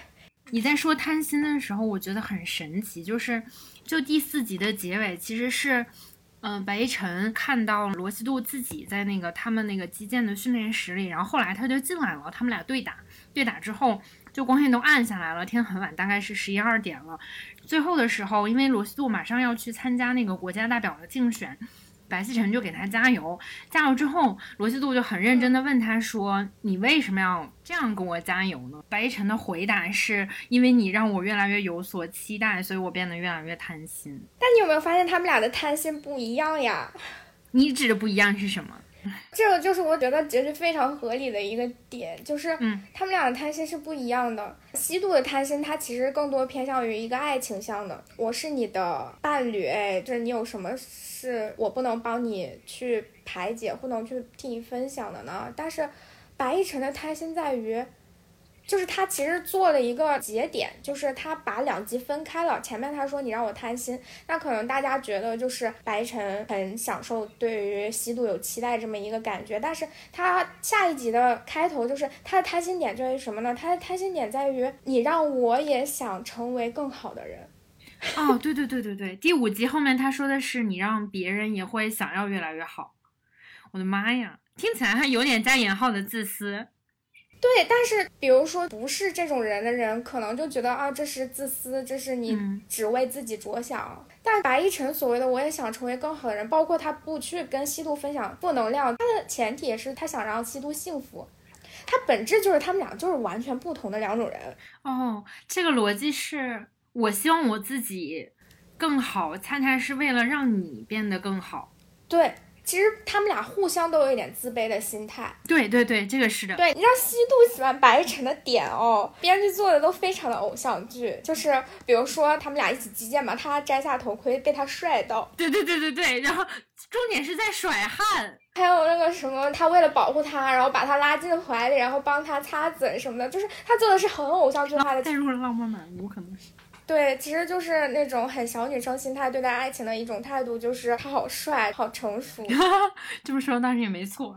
你在说贪心的时候，我觉得很神奇，就是就第四集的结尾，其实是，嗯，白一晨看到罗西度自己在那个他们那个击剑的训练室里，然后后来他就进来了，他们俩对打，对打之后就光线都暗下来了，天很晚，大概是十一二点了。最后的时候，因为罗西度马上要去参加那个国家代表的竞选。白希晨就给他加油，加油之后，罗西度就很认真的问他说：“你为什么要这样跟我加油呢？”白希晨的回答是：“因为你让我越来越有所期待，所以我变得越来越贪心。”但你有没有发现他们俩的贪心不一样呀？你指的不一样是什么？这个就是我觉得结局非常合理的一个点，就是，嗯，他们俩的贪心是不一样的。西渡的贪心，他其实更多偏向于一个爱情向的，我是你的伴侣，哎，就是你有什么事我不能帮你去排解，不能去替你分享的呢？但是白亦辰的贪心在于。就是他其实做了一个节点，就是他把两集分开了。前面他说你让我贪心，那可能大家觉得就是白晨很享受对于西渡有期待这么一个感觉。但是他下一集的开头就是他的贪心点在于什么呢？他的贪心点在于你让我也想成为更好的人。哦，对对对对对，第五集后面他说的是你让别人也会想要越来越好。我的妈呀，听起来还有点加引号的自私。对，但是比如说不是这种人的人，可能就觉得啊，这是自私，这是你只为自己着想。但白一辰所谓的我也想成为更好的人，包括他不去跟西渡分享负能量，他的前提也是他想让西渡幸福。他本质就是他们俩就是完全不同的两种人。哦，这个逻辑是我希望我自己更好，恰恰是为了让你变得更好。对。其实他们俩互相都有一点自卑的心态。对对对，这个是的。对，你知道西渡喜欢白晨的点哦，编剧做的都非常的偶像剧，就是比如说他们俩一起击剑嘛，他摘下头盔被他帅到。对对对对对，然后重点是在甩汗。还有那个什么，他为了保护他，然后把他拉进怀里，然后帮他擦嘴什么的，就是他做的是很偶像剧化的。带入了浪漫满屋，可能是。对，其实就是那种很小女生心态对待爱情的一种态度，就是他好帅，好成熟。这么说当然也没错。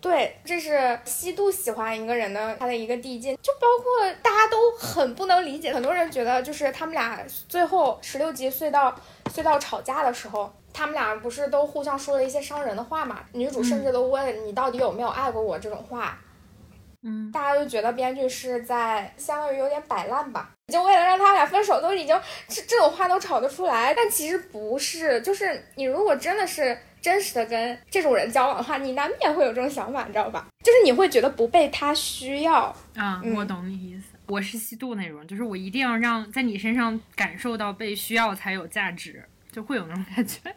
对，这是西渡喜欢一个人的他的一个递进，就包括大家都很不能理解，很多人觉得就是他们俩最后十六集隧道隧道吵架的时候，他们俩不是都互相说了一些伤人的话嘛？女主甚至都问你到底有没有爱过我这种话。嗯，大家就觉得编剧是在相当于有点摆烂吧，就为了让他俩分手，都已经这这种话都吵得出来。但其实不是，就是你如果真的是真实的跟这种人交往的话，你难免会有这种想法，你知道吧？就是你会觉得不被他需要啊。我懂你意思，我是吸度那种，就是我一定要让在你身上感受到被需要才有价值，就会有那种感觉。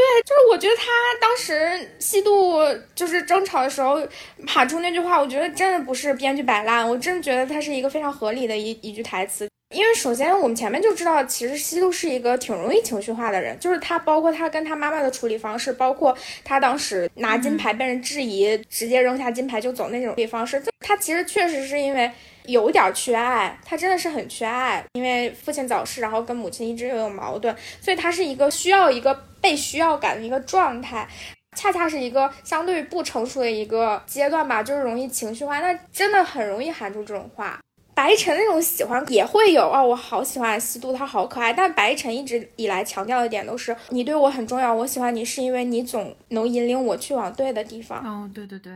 对，就是我觉得他当时西渡就是争吵的时候喊出那句话，我觉得真的不是编剧摆烂，我真的觉得他是一个非常合理的一一句台词。因为首先我们前面就知道，其实西渡是一个挺容易情绪化的人，就是他包括他跟他妈妈的处理方式，包括他当时拿金牌被人质疑，直接扔下金牌就走那种处理方式，就他其实确实是因为。有点缺爱，他真的是很缺爱，因为父亲早逝，然后跟母亲一直又有矛盾，所以他是一个需要一个被需要感的一个状态，恰恰是一个相对于不成熟的一个阶段吧，就是容易情绪化，那真的很容易喊出这种话。白晨那种喜欢也会有啊，我好喜欢西渡，他好可爱。但白晨一直以来强调的点都是，你对我很重要，我喜欢你是因为你总能引领我去往对的地方。哦，对对对。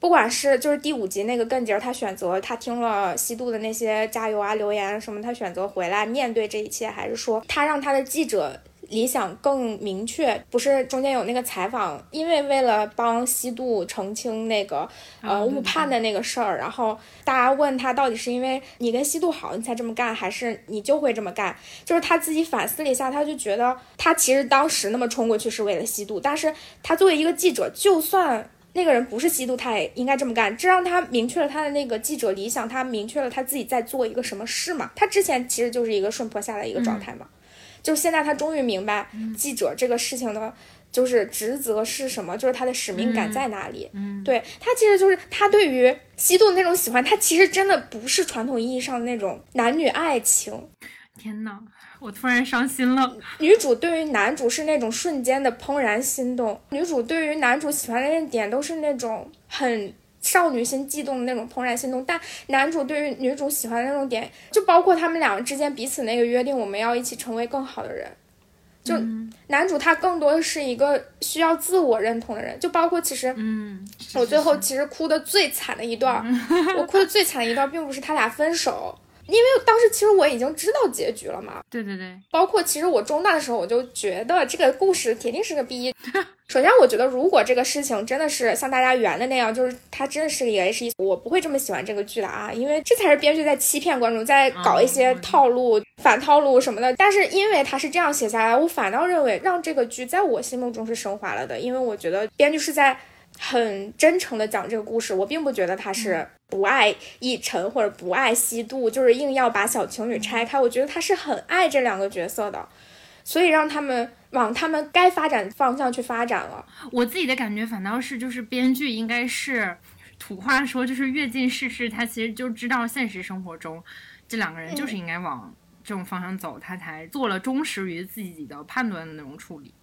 不管是就是第五集那个更节，他选择他听了西渡的那些加油啊留言什么，他选择回来面对这一切，还是说他让他的记者理想更明确？不是中间有那个采访，因为为了帮西渡澄清那个呃误判的那个事儿，然后大家问他到底是因为你跟西渡好你才这么干，还是你就会这么干？就是他自己反思了一下，他就觉得他其实当时那么冲过去是为了西渡，但是他作为一个记者，就算。那个人不是吸毒，他也应该这么干，这让他明确了他的那个记者理想，他明确了他自己在做一个什么事嘛。他之前其实就是一个顺坡下的一个状态嘛，就是现在他终于明白记者这个事情的，就是职责是什么，就是他的使命感在哪里。嗯，对他其实就是他对于吸毒的那种喜欢，他其实真的不是传统意义上的那种男女爱情。天呐！我突然伤心了。女主对于男主是那种瞬间的怦然心动，女主对于男主喜欢的那点都是那种很少女心悸动的那种怦然心动，但男主对于女主喜欢的那种点，就包括他们两个之间彼此那个约定，我们要一起成为更好的人。就男主他更多的是一个需要自我认同的人，就包括其实，嗯，我最后其实哭的最惨的一段，我哭的最惨的一段，并不是他俩分手。因为当时其实我已经知道结局了嘛，对对对，包括其实我中大的时候我就觉得这个故事铁定是个 B。首先，我觉得如果这个事情真的是像大家圆的那样，就是它真的是一个 H 一，我不会这么喜欢这个剧的啊，因为这才是编剧在欺骗观众，在搞一些套路、反套路什么的。但是因为他是这样写下来，我反倒认为让这个剧在我心目中是升华了的，因为我觉得编剧是在。很真诚的讲这个故事，我并不觉得他是不爱逸晨或者不爱西渡，就是硬要把小情侣拆开。我觉得他是很爱这两个角色的，所以让他们往他们该发展方向去发展了。我自己的感觉反倒是，就是编剧应该是土话说，就是阅尽世事，他其实就知道现实生活中这两个人就是应该往这种方向走，他才做了忠实于自己的判断的那种处理。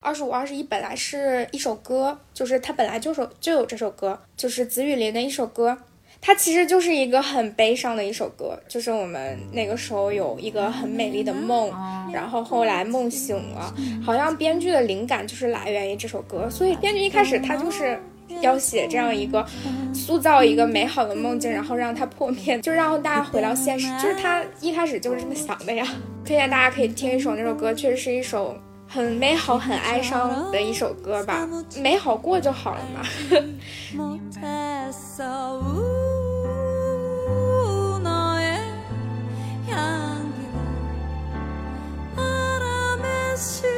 二十五二十一本来是一首歌，就是他本来就是就有这首歌，就是紫雨林的一首歌。它其实就是一个很悲伤的一首歌，就是我们那个时候有一个很美丽的梦，然后后来梦醒了，好像编剧的灵感就是来源于这首歌。所以编剧一开始他就是要写这样一个塑造一个美好的梦境，然后让它破灭，就让大家回到现实。就是他一开始就是这么想的呀。推荐大家可以听一首那首歌，确实是一首。很美好、很哀伤的一首歌吧，美好过就好了嘛。私。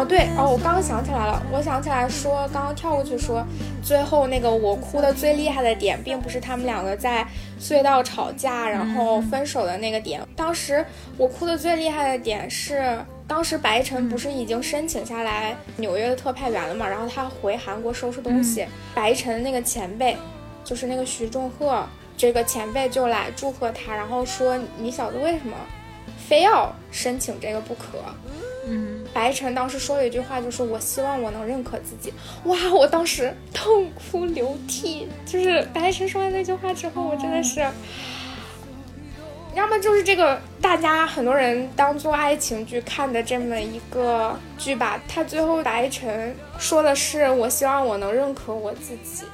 哦对哦，我刚刚想起来了，我想起来说，刚刚跳过去说，最后那个我哭的最厉害的点，并不是他们两个在隧道吵架然后分手的那个点，当时我哭的最厉害的点是，当时白晨不是已经申请下来纽约的特派员了嘛，然后他回韩国收拾东西，白晨那个前辈，就是那个徐仲赫这个前辈就来祝贺他，然后说你小子为什么非要申请这个不可？嗯。白晨当时说了一句话，就是我希望我能认可自己。哇，我当时痛哭流涕。就是白晨说完那句话之后，我真的是，要么就是这个大家很多人当做爱情剧看的这么一个剧吧。他最后白晨说的是我希望我能认可我自己，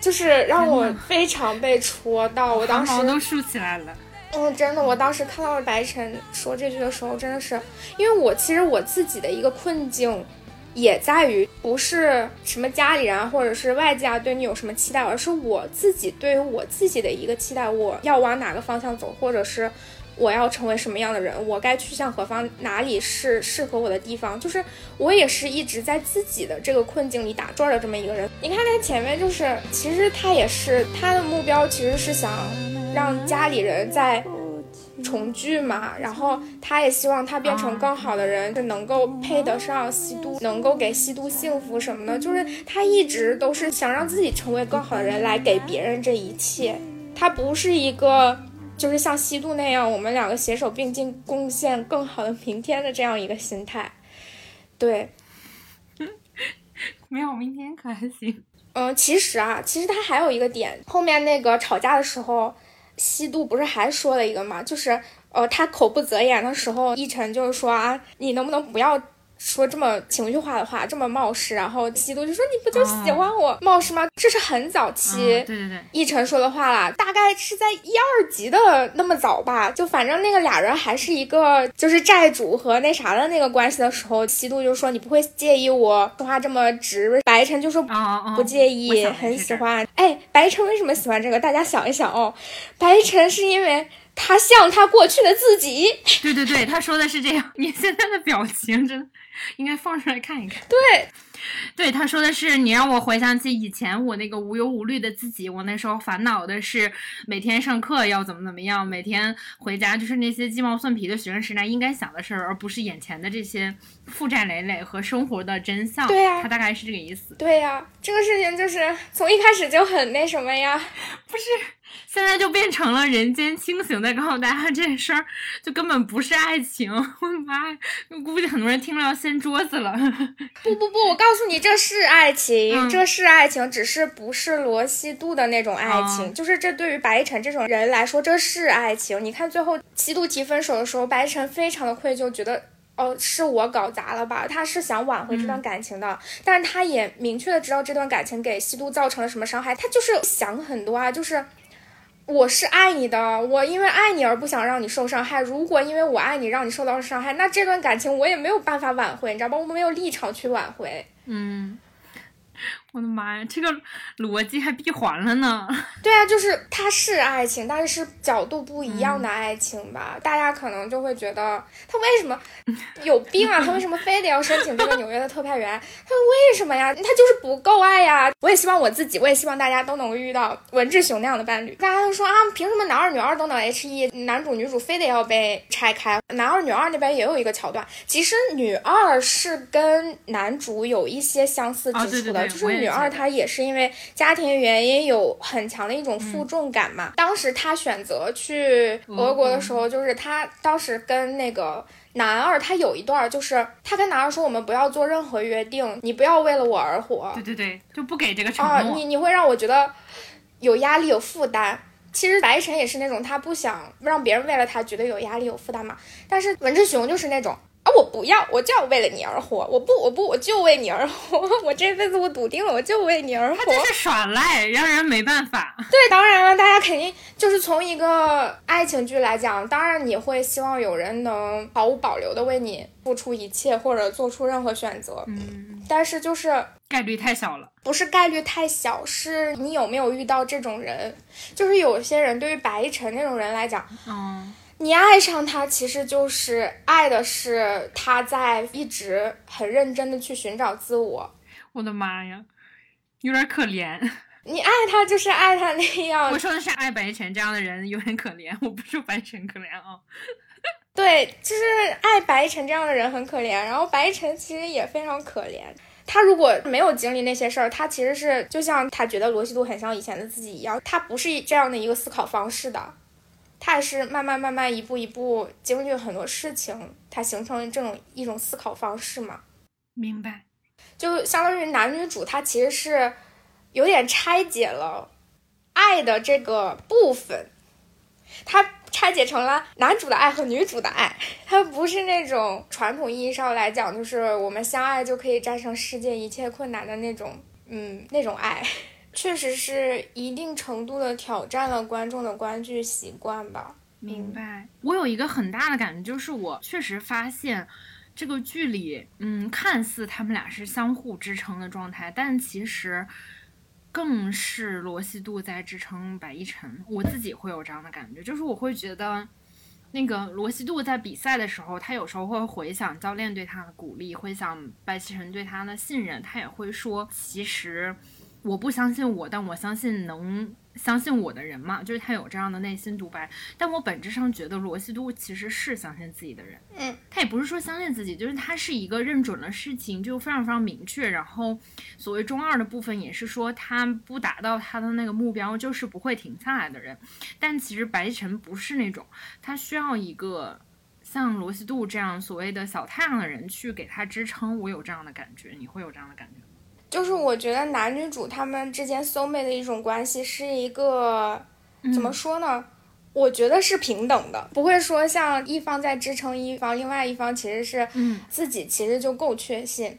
就是让我非常被戳到。我当时都竖起来了。嗯，真的，我当时看到白晨说这句的时候，真的是，因为我其实我自己的一个困境，也在于不是什么家里人或者是外界啊对你有什么期待，而是我自己对于我自己的一个期待，我要往哪个方向走，或者是我要成为什么样的人，我该去向何方，哪里是适合我的地方。就是我也是一直在自己的这个困境里打转的这么一个人。你看他前面就是，其实他也是他的目标，其实是想让家里人在。重聚嘛，然后他也希望他变成更好的人，就能够配得上西都，能够给西都幸福什么的。就是他一直都是想让自己成为更好的人，来给别人这一切。他不是一个就是像西渡那样，我们两个携手并进，贡献更好的明天的这样一个心态。对，没有明天可还行。嗯，其实啊，其实他还有一个点，后面那个吵架的时候。西渡不是还说了一个嘛？就是，呃，他口不择言的时候，一晨就是说啊，你能不能不要。说这么情绪化的话，这么冒失，然后西渡就说你不就喜欢我冒失吗？这是很早期，对对对，一晨说的话啦，大概是在一二级的那么早吧，就反正那个俩人还是一个就是债主和那啥的那个关系的时候，西渡就说你不会介意我说话这么直，白晨就说不介意，很喜欢。哎，白晨为什么喜欢这个？大家想一想哦，白晨是因为。他像他过去的自己，对对对，他说的是这样。你现在的表情真的应该放出来看一看。对，对，他说的是你让我回想起以前我那个无忧无虑的自己，我那时候烦恼的是每天上课要怎么怎么样，每天回家就是那些鸡毛蒜皮的学生时代应该想的事儿，而不是眼前的这些负债累累和生活的真相。对呀，他大概是这个意思。对呀，这个事情就是从一开始就很那什么呀，不是。现在就变成了人间清醒，在告诉大家这事儿就根本不是爱情。我的妈呀，估计很多人听了要掀桌子了。不不不，我告诉你，这是爱情，这是爱情，只是不是罗西度的那种爱情。就是这对于白晨这种人来说，这是爱情。你看最后西度提分手的时候，白晨非常的愧疚，觉得哦是我搞砸了吧？他是想挽回这段感情的，但是他也明确的知道这段感情给西度造成了什么伤害，他就是想很多啊，就是。我是爱你的，我因为爱你而不想让你受伤害。如果因为我爱你让你受到伤害，那这段感情我也没有办法挽回，你知道吧？我没有立场去挽回。嗯。我的妈呀，这个逻辑还闭环了呢。对啊，就是它是爱情，但是是角度不一样的爱情吧。大家可能就会觉得他为什么有病啊？他为什么非得要申请这个纽约的特派员？他为什么呀？他就是不够爱呀。我也希望我自己，我也希望大家都能够遇到文志雄那样的伴侣。大家都说啊，凭什么男二女二都能 H E，男主女主非得要被拆开？男二女二那边也有一个桥段，其实女二是跟男主有一些相似之处的，就是。女二她也是因为家庭原因有很强的一种负重感嘛。当时她选择去俄国的时候，就是她当时跟那个男二，他有一段就是他跟男二说：“我们不要做任何约定，你不要为了我而活。”对对对，就不给这个承诺。啊，你你会让我觉得有压力、有负担。其实白晨也是那种他不想让别人为了他觉得有压力、有负担嘛。但是文志雄就是那种。啊！我不要，我就要为了你而活。我不，我不，我就为你而活。我这辈子我笃定了，我就为你而活。他就是耍赖，让人没办法。对，当然了，大家肯定就是从一个爱情剧来讲，当然你会希望有人能毫无保留的为你付出一切，或者做出任何选择。嗯，但是就是概率太小了。不是概率太小，是你有没有遇到这种人？就是有些人对于白一晨那种人来讲，嗯。你爱上他，其实就是爱的是他在一直很认真的去寻找自我。我的妈呀，有点可怜。你爱他就是爱他那样。我说的是爱白晨这样的人有点可怜，我不是说白晨可怜啊。对，就是爱白晨这样的人很可怜。然后白晨其实也非常可怜。他如果没有经历那些事儿，他其实是就像他觉得罗西度很像以前的自己一样，他不是这样的一个思考方式的。他也是慢慢慢慢一步一步经历了很多事情，他形成这种一种思考方式嘛。明白，就相当于男女主他其实是有点拆解了爱的这个部分，他拆解成了男主的爱和女主的爱，他不是那种传统意义上来讲，就是我们相爱就可以战胜世界一切困难的那种，嗯，那种爱。确实是一定程度的挑战了观众的观剧习惯吧。明白。我有一个很大的感觉，就是我确实发现，这个剧里，嗯，看似他们俩是相互支撑的状态，但其实更是罗西度在支撑白一晨。我自己会有这样的感觉，就是我会觉得，那个罗西度在比赛的时候，他有时候会回想教练对他的鼓励，回想白启晨对他的信任，他也会说，其实我不相信我，但我相信能。相信我的人嘛，就是他有这样的内心独白。但我本质上觉得罗西度其实是相信自己的人，嗯，他也不是说相信自己，就是他是一个认准了事情就非常非常明确。然后所谓中二的部分也是说他不达到他的那个目标就是不会停下来的人。但其实白晨不是那种，他需要一个像罗西度这样所谓的小太阳的人去给他支撑。我有这样的感觉，你会有这样的感觉？就是我觉得男女主他们之间 soul mate 的一种关系是一个怎么说呢？我觉得是平等的，不会说像一方在支撑一方，另外一方其实是自己其实就够确信，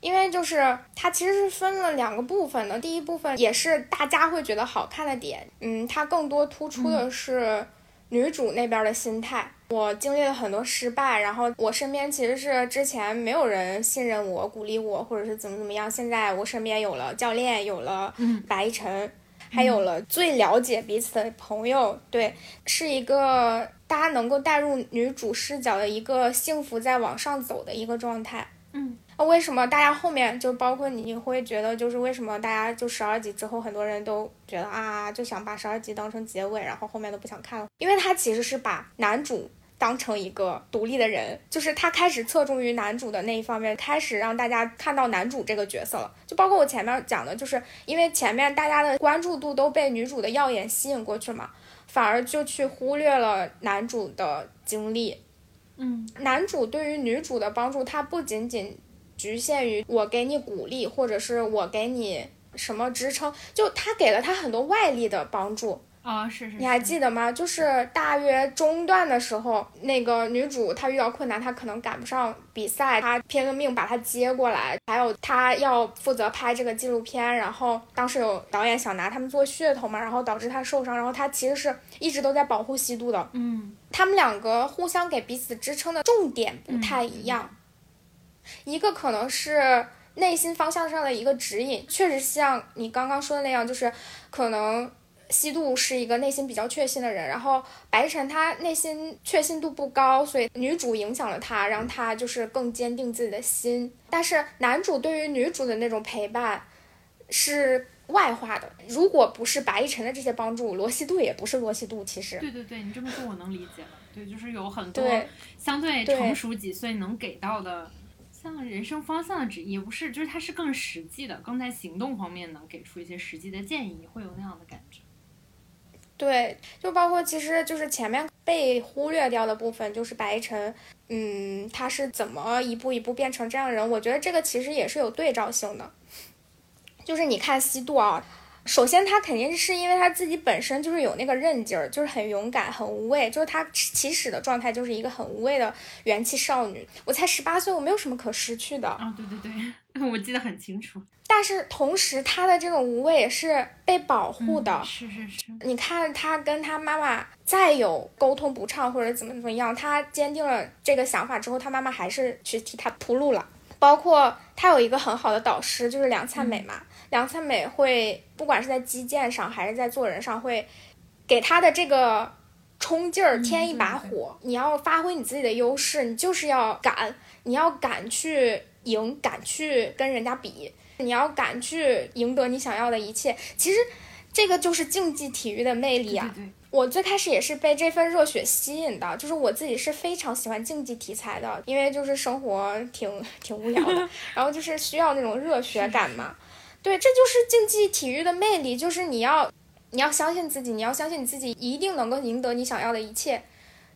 因为就是它其实是分了两个部分的。第一部分也是大家会觉得好看的点，嗯，它更多突出的是女主那边的心态。我经历了很多失败，然后我身边其实是之前没有人信任我、鼓励我，或者是怎么怎么样。现在我身边有了教练，有了白晨，还有了最了解彼此的朋友，对，是一个大家能够带入女主视角的一个幸福在往上走的一个状态。嗯，那为什么大家后面就包括你会觉得，就是为什么大家就十二集之后，很多人都觉得啊，就想把十二集当成结尾，然后后面都不想看了，因为他其实是把男主。当成一个独立的人，就是他开始侧重于男主的那一方面，开始让大家看到男主这个角色了。就包括我前面讲的，就是因为前面大家的关注度都被女主的耀眼吸引过去嘛，反而就去忽略了男主的经历。嗯，男主对于女主的帮助，他不仅仅局限于我给你鼓励，或者是我给你什么支撑，就他给了他很多外力的帮助。啊，是是，你还记得吗？就是大约中段的时候，那个女主她遇到困难，她可能赶不上比赛，她拼了命把她接过来。还有她要负责拍这个纪录片，然后当时有导演想拿他们做噱头嘛，然后导致她受伤，然后她其实是一直都在保护西渡的。嗯，他们两个互相给彼此支撑的重点不太一样，一个可能是内心方向上的一个指引，确实像你刚刚说的那样，就是可能。西渡是一个内心比较确信的人，然后白晨他内心确信度不高，所以女主影响了他，让他就是更坚定自己的心。但是男主对于女主的那种陪伴是外化的，如果不是白晨的这些帮助，罗西度也不是罗西度。其实，对对对，你这么说我能理解了。对，就是有很多相对成熟几岁能给到的像人生方向的指引，也不是，就是他是更实际的，更在行动方面能给出一些实际的建议，会有那样的感觉。对，就包括其实就是前面被忽略掉的部分，就是白晨，嗯，他是怎么一步一步变成这样的人？我觉得这个其实也是有对照性的。就是你看西渡啊，首先他肯定是因为他自己本身就是有那个韧劲儿，就是很勇敢、很无畏，就是他起始的状态就是一个很无畏的元气少女。我才十八岁，我没有什么可失去的。啊，对对对，我记得很清楚。但是同时，他的这种无畏也是被保护的。是是是，你看他跟他妈妈再有沟通不畅或者怎么怎么样，他坚定了这个想法之后，他妈妈还是去替他铺路了。包括他有一个很好的导师，就是梁灿美嘛。梁灿美会不管是在击剑上还是在做人上，会给他的这个冲劲儿添一把火。你要发挥你自己的优势，你就是要敢，你要敢去赢，敢去跟人家比。你要敢去赢得你想要的一切，其实这个就是竞技体育的魅力啊！我最开始也是被这份热血吸引的，就是我自己是非常喜欢竞技题材的，因为就是生活挺挺无聊的，然后就是需要那种热血感嘛。对，这就是竞技体育的魅力，就是你要你要相信自己，你要相信你自己一定能够赢得你想要的一切，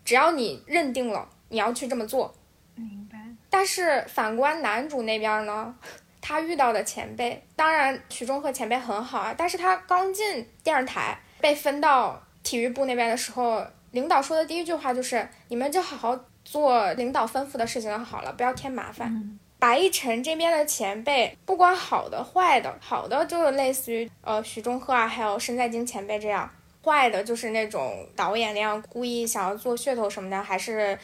只要你认定了你要去这么做。明白。但是反观男主那边呢？他遇到的前辈，当然徐忠和前辈很好啊。但是他刚进电视台，被分到体育部那边的时候，领导说的第一句话就是：“你们就好好做领导吩咐的事情就好了，不要添麻烦。”白亦辰这边的前辈，不管好的坏的，好的就是类似于呃徐忠赫啊，还有申在京前辈这样，坏的就是那种导演那样故意想要做噱头什么的，还是。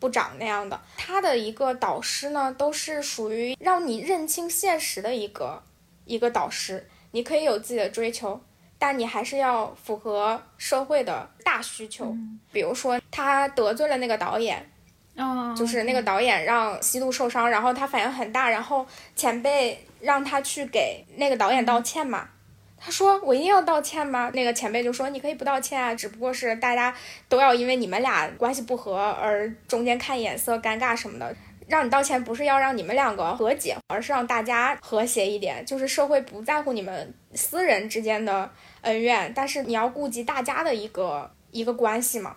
部长那样的，他的一个导师呢，都是属于让你认清现实的一个一个导师。你可以有自己的追求，但你还是要符合社会的大需求。比如说，他得罪了那个导演，哦，就是那个导演让西渡受伤，然后他反应很大，然后前辈让他去给那个导演道歉嘛。他说：“我一定要道歉吗？”那个前辈就说：“你可以不道歉啊，只不过是大家都要因为你们俩关系不和而中间看眼色、尴尬什么的。让你道歉不是要让你们两个和解，而是让大家和谐一点。就是社会不在乎你们私人之间的恩怨，但是你要顾及大家的一个一个关系嘛。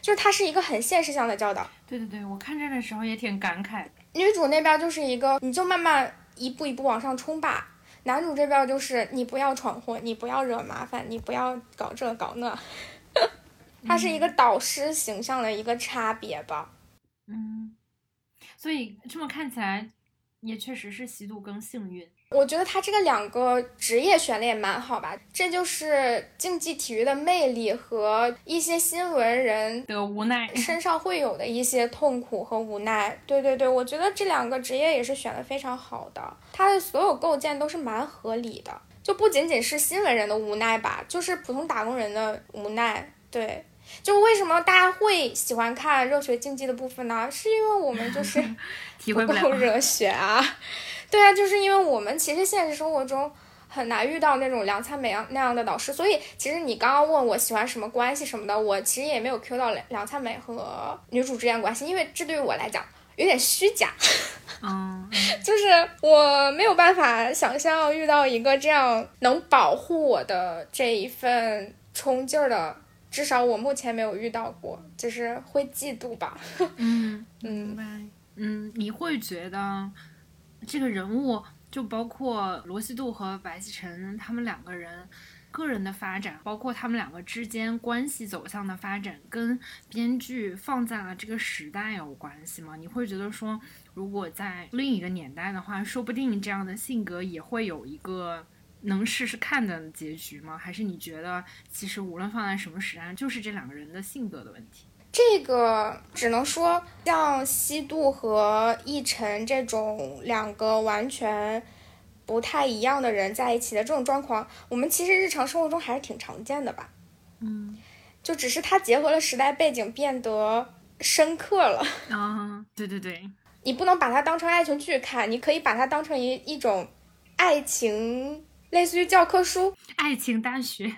就是它是一个很现实向的教导。对对对，我看这的时候也挺感慨。女主那边就是一个，你就慢慢一步一步往上冲吧。”男主这边就是你不要闯祸，你不要惹麻烦，你不要搞这搞那，他是一个导师形象的一个差别吧。嗯，所以这么看起来，也确实是吸毒更幸运。我觉得他这个两个职业选的也蛮好吧，这就是竞技体育的魅力和一些新闻人的无奈身上会有的一些痛苦和无奈。对对对，我觉得这两个职业也是选的非常好的，他的所有构建都是蛮合理的，就不仅仅是新闻人的无奈吧，就是普通打工人的无奈。对，就为什么大家会喜欢看热血竞技的部分呢？是因为我们就是 不够热血啊。对啊，就是因为我们其实现实生活中很难遇到那种梁灿美样那样的导师，所以其实你刚刚问我喜欢什么关系什么的，我其实也没有 Q 到梁梁灿美和女主之间关系，因为这对于我来讲有点虚假。嗯，就是我没有办法想象遇到一个这样能保护我的这一份冲劲儿的，至少我目前没有遇到过，就是会嫉妒吧。嗯嗯嗯，你会觉得？这个人物就包括罗西度和白启辰他们两个人个人的发展，包括他们两个之间关系走向的发展，跟编剧放在了这个时代有关系吗？你会觉得说，如果在另一个年代的话，说不定这样的性格也会有一个能试试看的结局吗？还是你觉得其实无论放在什么时代，就是这两个人的性格的问题？这个只能说，像西渡和奕晨这种两个完全不太一样的人在一起的这种状况，我们其实日常生活中还是挺常见的吧。嗯，就只是它结合了时代背景，变得深刻了。啊，对对对，你不能把它当成爱情剧看，你可以把它当成一一种爱情，类似于教科书，爱情大学。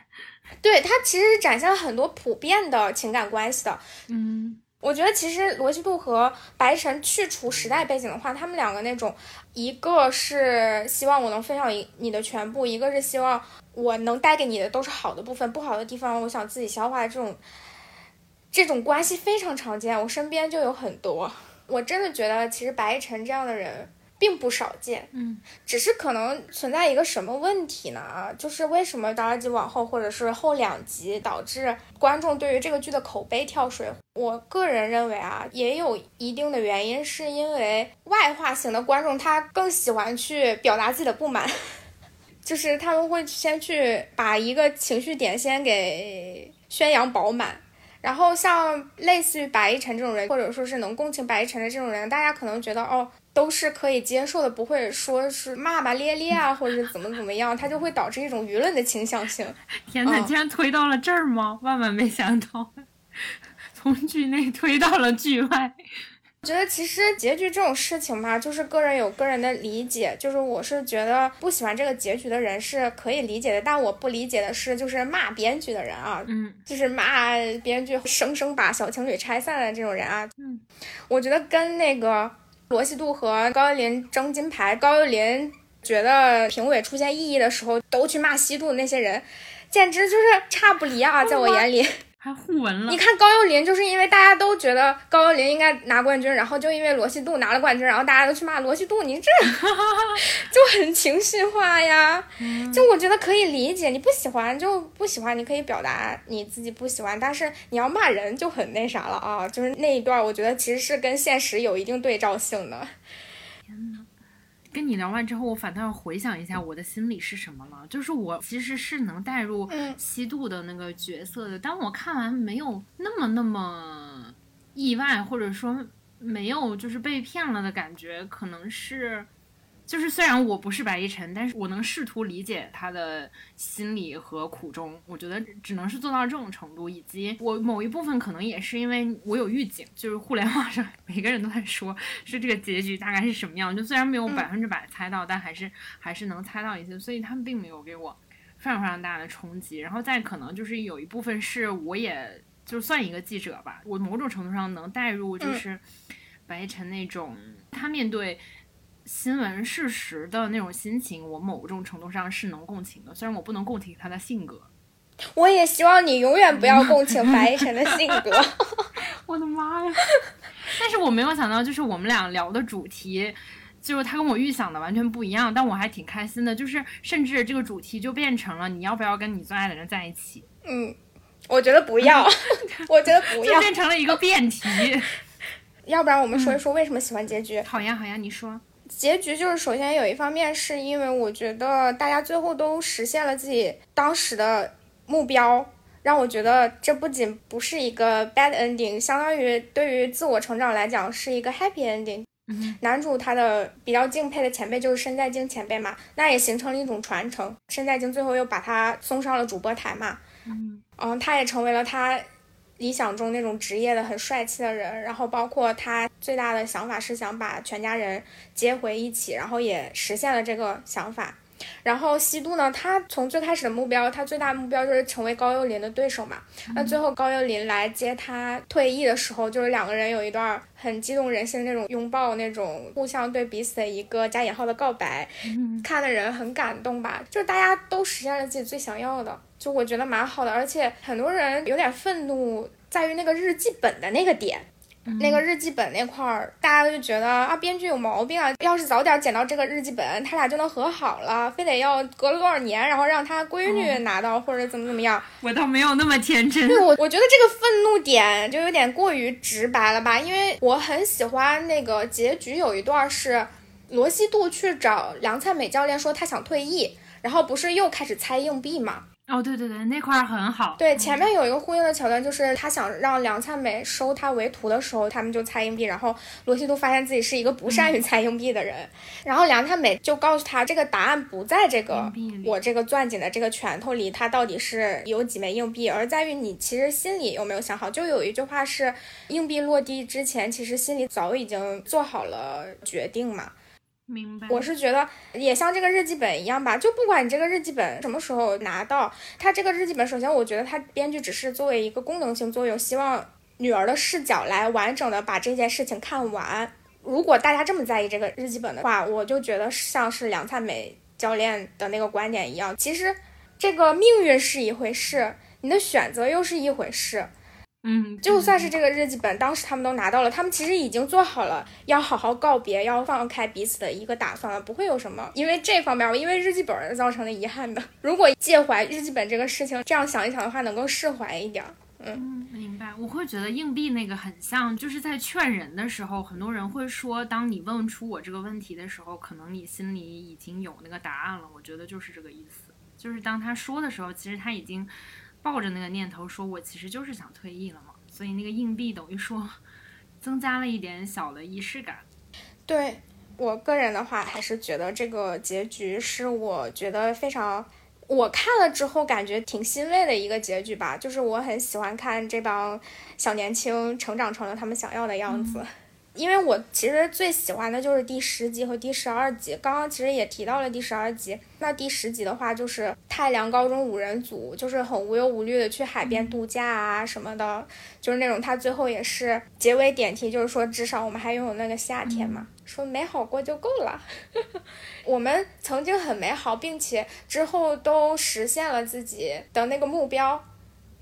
对他其实是展现了很多普遍的情感关系的，嗯，我觉得其实罗辑度和白晨去除时代背景的话，他们两个那种，一个是希望我能分享一你的全部，一个是希望我能带给你的都是好的部分，不好的地方我想自己消化。这种这种关系非常常见，我身边就有很多。我真的觉得其实白晨这样的人。并不少见，嗯，只是可能存在一个什么问题呢？啊，就是为什么第二集往后或者是后两集导致观众对于这个剧的口碑跳水？我个人认为啊，也有一定的原因，是因为外化型的观众他更喜欢去表达自己的不满，就是他们会先去把一个情绪点先给宣扬饱满，然后像类似于白一晨这种人，或者说是能共情白一晨的这种人，大家可能觉得哦。都是可以接受的，不会说是骂骂咧咧啊，或者是怎么怎么样，它就会导致一种舆论的倾向性。天哪，竟然推到了这儿吗？万万没想到，从剧内推到了剧外。我觉得其实结局这种事情吧，就是个人有个人的理解。就是我是觉得不喜欢这个结局的人是可以理解的，但我不理解的是，就是骂编剧的人啊，嗯，就是骂编剧生生把小情侣拆散的这种人啊，嗯，我觉得跟那个。罗西度和高玉林争金牌，高玉林觉得评委出现异议的时候，都去骂西度的那些人，简直就是差不离啊！在我眼里。还互文了。你看高幽林，就是因为大家都觉得高幽林应该拿冠军，然后就因为罗西度拿了冠军，然后大家都去骂罗西度，你这 就很情绪化呀。就我觉得可以理解，你不喜欢就不喜欢，你可以表达你自己不喜欢，但是你要骂人就很那啥了啊。就是那一段，我觉得其实是跟现实有一定对照性的。跟你聊完之后，我反倒要回想一下我的心里是什么了。就是我其实是能带入西渡的那个角色的，但我看完没有那么那么意外，或者说没有就是被骗了的感觉。可能是就是虽然我不是白一晨，但是我能试图理解他的心理和苦衷。我觉得只能是做到这种程度，以及我某一部分可能也是因为我有预警，就是互联网上每个人都在说，是这个结局大概是什么样。就虽然没有百分之百猜到，但还是还是能猜到一些，所以他们并没有给我非常非常大的冲击。然后再可能就是有一部分是我也就算一个记者吧，我某种程度上能带入，就是白一晨那种他面对。新闻事实的那种心情，我某种程度上是能共情的，虽然我不能共情他的性格。我也希望你永远不要共情白一晨的性格。我的妈呀！但是我没有想到，就是我们俩聊的主题，就是他跟我预想的完全不一样，但我还挺开心的。就是甚至这个主题就变成了你要不要跟你最爱的人在一起？嗯，我觉得不要，我觉得不要，就变成了一个辩题。要不然我们说一说为什么喜欢结局？好呀，好呀，你说。结局就是，首先有一方面是因为我觉得大家最后都实现了自己当时的目标，让我觉得这不仅不是一个 bad ending，相当于对于自我成长来讲是一个 happy ending。男主他的比较敬佩的前辈就是申在京前辈嘛，那也形成了一种传承。申在京最后又把他送上了主播台嘛，嗯，嗯，他也成为了他。理想中那种职业的很帅气的人，然后包括他最大的想法是想把全家人接回一起，然后也实现了这个想法。然后西渡呢，他从最开始的目标，他最大的目标就是成为高幽林的对手嘛。那最后高幽林来接他退役的时候，就是两个人有一段很激动人心的那种拥抱，那种互相对彼此的一个加引号的告白，看的人很感动吧。就是大家都实现了自己最想要的。就我觉得蛮好的，而且很多人有点愤怒，在于那个日记本的那个点，那个日记本那块儿，大家就觉得啊，编剧有毛病啊！要是早点捡到这个日记本，他俩就能和好了，非得要隔了多少年，然后让他闺女拿到或者怎么怎么样。我倒没有那么天真。对我，我觉得这个愤怒点就有点过于直白了吧？因为我很喜欢那个结局有一段是罗西度去找梁灿美教练说他想退役，然后不是又开始猜硬币嘛？哦，对对对，那块儿很好。对，前面有一个呼应的桥段，就是他想让梁灿美收他为徒的时候，他们就猜硬币，然后罗西都发现自己是一个不善于猜硬币的人，然后梁灿美就告诉他，这个答案不在这个我这个攥紧的这个拳头里，它到底是有几枚硬币，而在于你其实心里有没有想好。就有一句话是，硬币落地之前，其实心里早已经做好了决定嘛。明白，我是觉得也像这个日记本一样吧，就不管你这个日记本什么时候拿到，它这个日记本，首先我觉得它编剧只是作为一个功能性作用，希望女儿的视角来完整的把这件事情看完。如果大家这么在意这个日记本的话，我就觉得像是梁灿美教练的那个观点一样，其实这个命运是一回事，你的选择又是一回事。嗯，就算是这个日记本，当时他们都拿到了，他们其实已经做好了要好好告别、要放开彼此的一个打算了，不会有什么因为这方面，因为日记本而造成的遗憾的。如果介怀日记本这个事情，这样想一想的话，能够释怀一点。嗯，明白。我会觉得硬币那个很像，就是在劝人的时候，很多人会说，当你问出我这个问题的时候，可能你心里已经有那个答案了。我觉得就是这个意思，就是当他说的时候，其实他已经。抱着那个念头说，我其实就是想退役了嘛，所以那个硬币等于说 增加了一点小的仪式感。对我个人的话，还是觉得这个结局是我觉得非常，我看了之后感觉挺欣慰的一个结局吧。就是我很喜欢看这帮小年轻成长成了他们想要的样子。因为我其实最喜欢的就是第十集和第十二集，刚刚其实也提到了第十二集。那第十集的话，就是太良高中五人组，就是很无忧无虑的去海边度假啊什么的，就是那种他最后也是结尾点题，就是说至少我们还拥有那个夏天嘛，说美好过就够了。我们曾经很美好，并且之后都实现了自己的那个目标。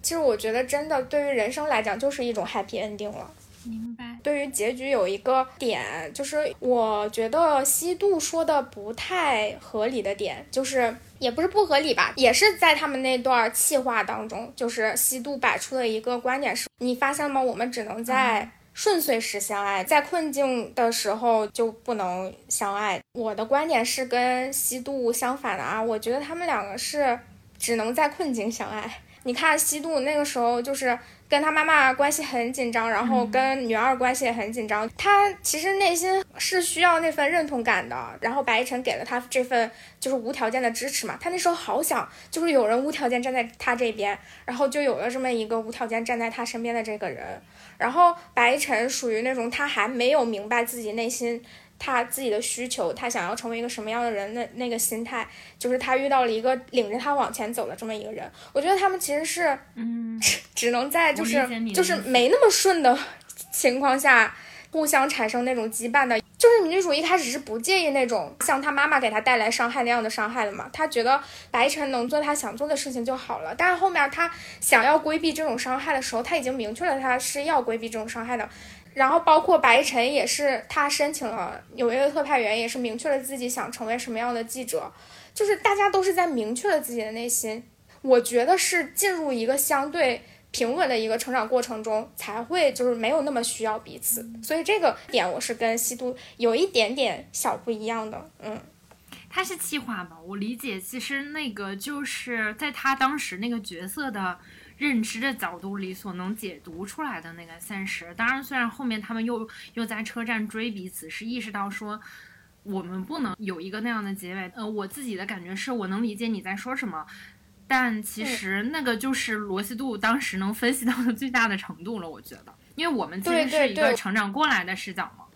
其实我觉得真的对于人生来讲，就是一种 happy ending 了。明白。对于结局有一个点，就是我觉得西渡说的不太合理的点，就是也不是不合理吧，也是在他们那段气话当中，就是西渡摆出的一个观点是：你发现吗？我们只能在顺遂时相爱，在困境的时候就不能相爱。我的观点是跟西渡相反的啊，我觉得他们两个是只能在困境相爱。你看西渡那个时候就是跟他妈妈关系很紧张，然后跟女二关系也很紧张。他其实内心是需要那份认同感的，然后白一晨给了他这份就是无条件的支持嘛。他那时候好想就是有人无条件站在他这边，然后就有了这么一个无条件站在他身边的这个人。然后白一晨属于那种他还没有明白自己内心。他自己的需求，他想要成为一个什么样的人？那那个心态，就是他遇到了一个领着他往前走的这么一个人。我觉得他们其实是，嗯，只能在就是就是没那么顺的情况下，互相产生那种羁绊的。就是女主一开始是不介意那种像她妈妈给她带来伤害那样的伤害的嘛，她觉得白晨能做她想做的事情就好了。但是后面她想要规避这种伤害的时候，她已经明确了她是要规避这种伤害的。然后包括白晨也是，他申请了纽约的特派员，也是明确了自己想成为什么样的记者，就是大家都是在明确了自己的内心。我觉得是进入一个相对平稳的一个成长过程中，才会就是没有那么需要彼此。所以这个点我是跟西都有一点点小不一样的。嗯，他是气话吧？我理解，其实那个就是在他当时那个角色的。认知的角度里所能解读出来的那个现实，当然，虽然后面他们又又在车站追彼此，是意识到说我们不能有一个那样的结尾。呃，我自己的感觉是我能理解你在说什么，但其实那个就是罗西度当时能分析到的最大的程度了，我觉得，因为我们其实是一个成长过来的视角嘛。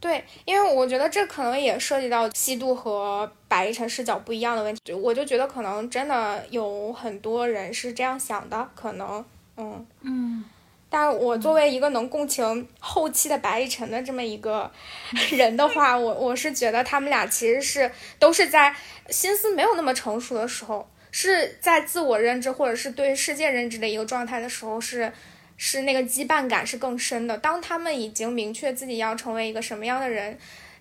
对，因为我觉得这可能也涉及到西渡和白一晨视角不一样的问题，我就觉得可能真的有很多人是这样想的，可能，嗯嗯，但我作为一个能共情后期的白一晨的这么一个 人的话，我我是觉得他们俩其实是都是在心思没有那么成熟的时候，是在自我认知或者是对世界认知的一个状态的时候是。是那个羁绊感是更深的。当他们已经明确自己要成为一个什么样的人，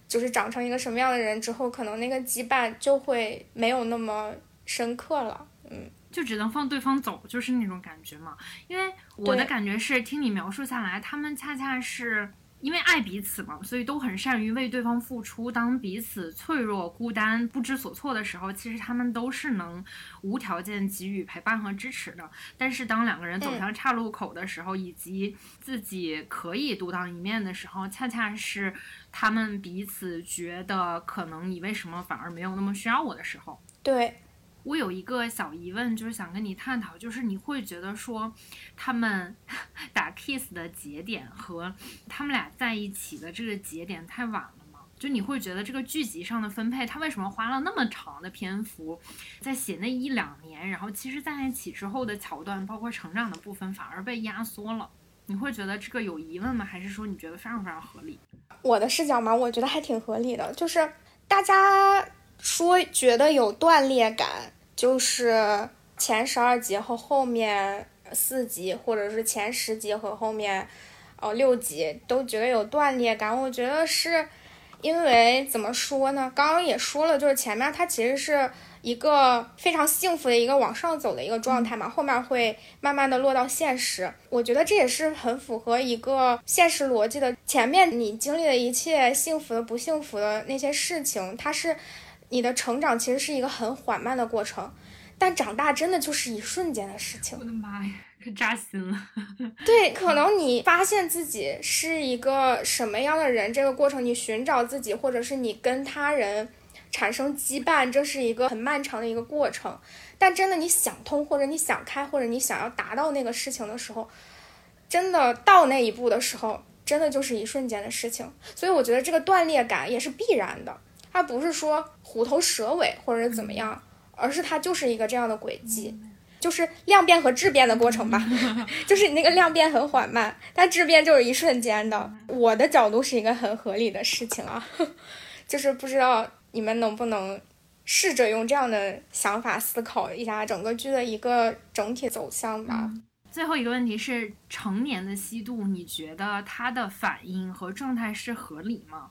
就是长成一个什么样的人之后，可能那个羁绊就会没有那么深刻了。嗯，就只能放对方走，就是那种感觉嘛。因为我的感觉是，听你描述下来，他们恰恰是。因为爱彼此嘛，所以都很善于为对方付出。当彼此脆弱、孤单、不知所措的时候，其实他们都是能无条件给予陪伴和支持的。但是当两个人走向岔路口的时候，以及自己可以独当一面的时候，恰恰是他们彼此觉得可能你为什么反而没有那么需要我的时候。对。我有一个小疑问，就是想跟你探讨，就是你会觉得说，他们 打 kiss 的节点和他们俩在一起的这个节点太晚了吗？就你会觉得这个剧集上的分配，他为什么花了那么长的篇幅在写那一两年，然后其实在一起之后的桥段，包括成长的部分反而被压缩了？你会觉得这个有疑问吗？还是说你觉得非常非常合理？我的视角嘛，我觉得还挺合理的，就是大家说觉得有断裂感。就是前十二集和后面四集，或者是前十集和后面，哦六集都觉得有断裂感。我觉得是因为怎么说呢？刚刚也说了，就是前面它其实是一个非常幸福的一个往上走的一个状态嘛，后面会慢慢的落到现实。我觉得这也是很符合一个现实逻辑的。前面你经历的一切幸福的、不幸福的那些事情，它是。你的成长其实是一个很缓慢的过程，但长大真的就是一瞬间的事情。我的妈呀，可扎心了。对，可能你发现自己是一个什么样的人，这个过程你寻找自己，或者是你跟他人产生羁绊，这是一个很漫长的一个过程。但真的你想通，或者你想开，或者你想要达到那个事情的时候，真的到那一步的时候，真的就是一瞬间的事情。所以我觉得这个断裂感也是必然的。它不是说虎头蛇尾或者怎么样，而是它就是一个这样的轨迹，就是量变和质变的过程吧。就是你那个量变很缓慢，但质变就是一瞬间的。我的角度是一个很合理的事情啊，就是不知道你们能不能试着用这样的想法思考一下整个剧的一个整体走向吧。最后一个问题是，成年的西渡，你觉得他的反应和状态是合理吗？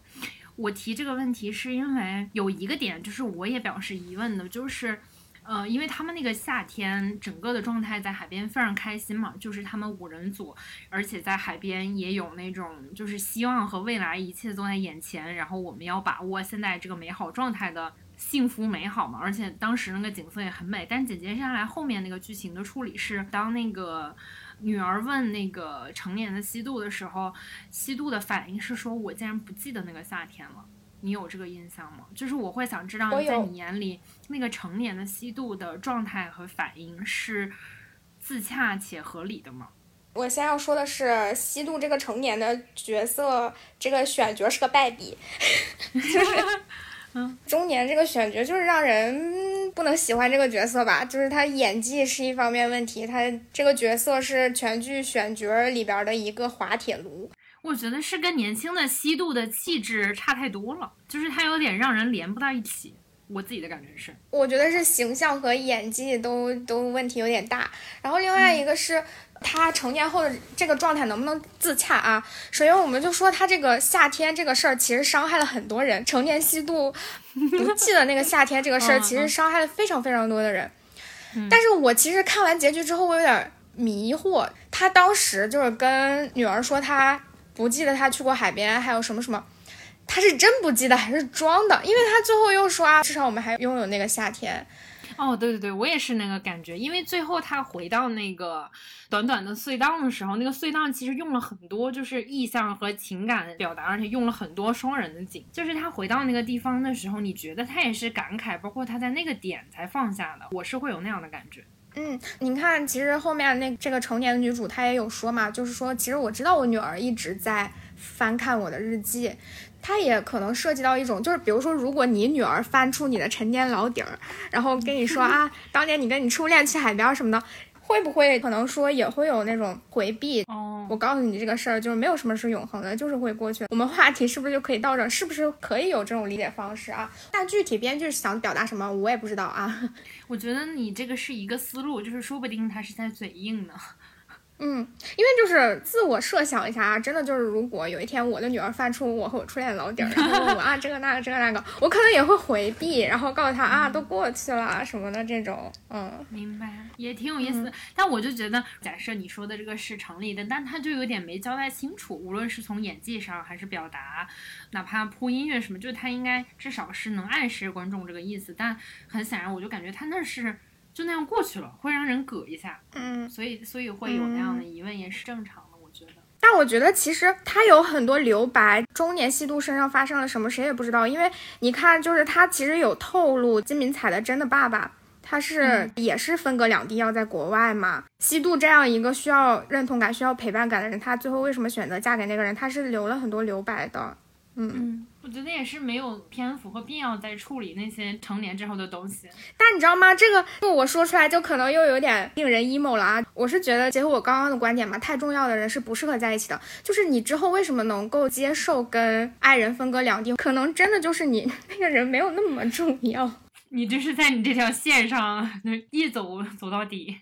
我提这个问题是因为有一个点，就是我也表示疑问的，就是，呃，因为他们那个夏天整个的状态在海边非常开心嘛，就是他们五人组，而且在海边也有那种就是希望和未来一切都在眼前，然后我们要把握现在这个美好状态的幸福美好嘛，而且当时那个景色也很美。但紧接下来后面那个剧情的处理是，当那个女儿问那个成年的西渡的时候，西渡的反应是说：“我竟然不记得那个夏天了。”你有这个印象吗？就是我会想知道，在你眼里那个成年的西渡的状态和反应是自洽且合理的吗？我先要说的是，西渡这个成年的角色，这个选角是个败笔，就是，嗯，中年这个选角就是让人不能喜欢这个角色吧，就是他演技是一方面问题，他这个角色是全剧选角里边的一个滑铁卢。我觉得是跟年轻的西渡的气质差太多了，就是他有点让人连不到一起。我自己的感觉是，我觉得是形象和演技都都问题有点大。然后另外一个是。他成年后的这个状态能不能自洽啊？首先，我们就说他这个夏天这个事儿，其实伤害了很多人。成年吸毒不记得那个夏天这个事儿，其实伤害了非常非常多的人。但是我其实看完结局之后，我有点迷惑。他当时就是跟女儿说他不记得他去过海边，还有什么什么，他是真不记得还是装的？因为他最后又说啊，至少我们还拥有那个夏天。哦，对对对，我也是那个感觉，因为最后他回到那个短短的隧道的时候，那个隧道其实用了很多就是意象和情感表达，而且用了很多双人的景。就是他回到那个地方的时候，你觉得他也是感慨，包括他在那个点才放下的，我是会有那样的感觉。嗯，你看，其实后面那这个成年的女主她也有说嘛，就是说，其实我知道我女儿一直在翻看我的日记。它也可能涉及到一种，就是比如说，如果你女儿翻出你的陈年老底儿，然后跟你说 啊，当年你跟你初恋去海边什么的，会不会可能说也会有那种回避？哦，我告诉你这个事儿，就是没有什么是永恒的，就是会过去。我们话题是不是就可以到这？是不是可以有这种理解方式啊？但具体编剧想表达什么，我也不知道啊。我觉得你这个是一个思路，就是说不定他是在嘴硬呢。嗯，因为就是自我设想一下啊，真的就是如果有一天我的女儿翻出我和我初恋的老底儿，然后我啊这个那个这个那个，我可能也会回避，然后告诉他啊都过去了什么的这种，嗯，明白，也挺有意思。但我就觉得，假设你说的这个是成立的，但他就有点没交代清楚，无论是从演技上还是表达，哪怕铺音乐什么，就他应该至少是能暗示观众这个意思。但很显然，我就感觉他那是。就那样过去了，会让人膈一下，嗯，所以所以会有那样的疑问也是正常的，我觉得。但我觉得其实他有很多留白，中年西渡身上发生了什么，谁也不知道。因为你看，就是他其实有透露金敏彩的真的爸爸，他是也是分隔两地要在国外嘛。西渡这样一个需要认同感、需要陪伴感的人，他最后为什么选择嫁给那个人？他是留了很多留白的，嗯。我觉得也是没有篇幅和必要再处理那些成年之后的东西。但你知道吗？这个我说出来就可能又有点令人 emo 了啊！我是觉得结合我刚刚的观点嘛，太重要的人是不适合在一起的。就是你之后为什么能够接受跟爱人分隔两地？可能真的就是你那个人没有那么重要。你就是在你这条线上一走走到底。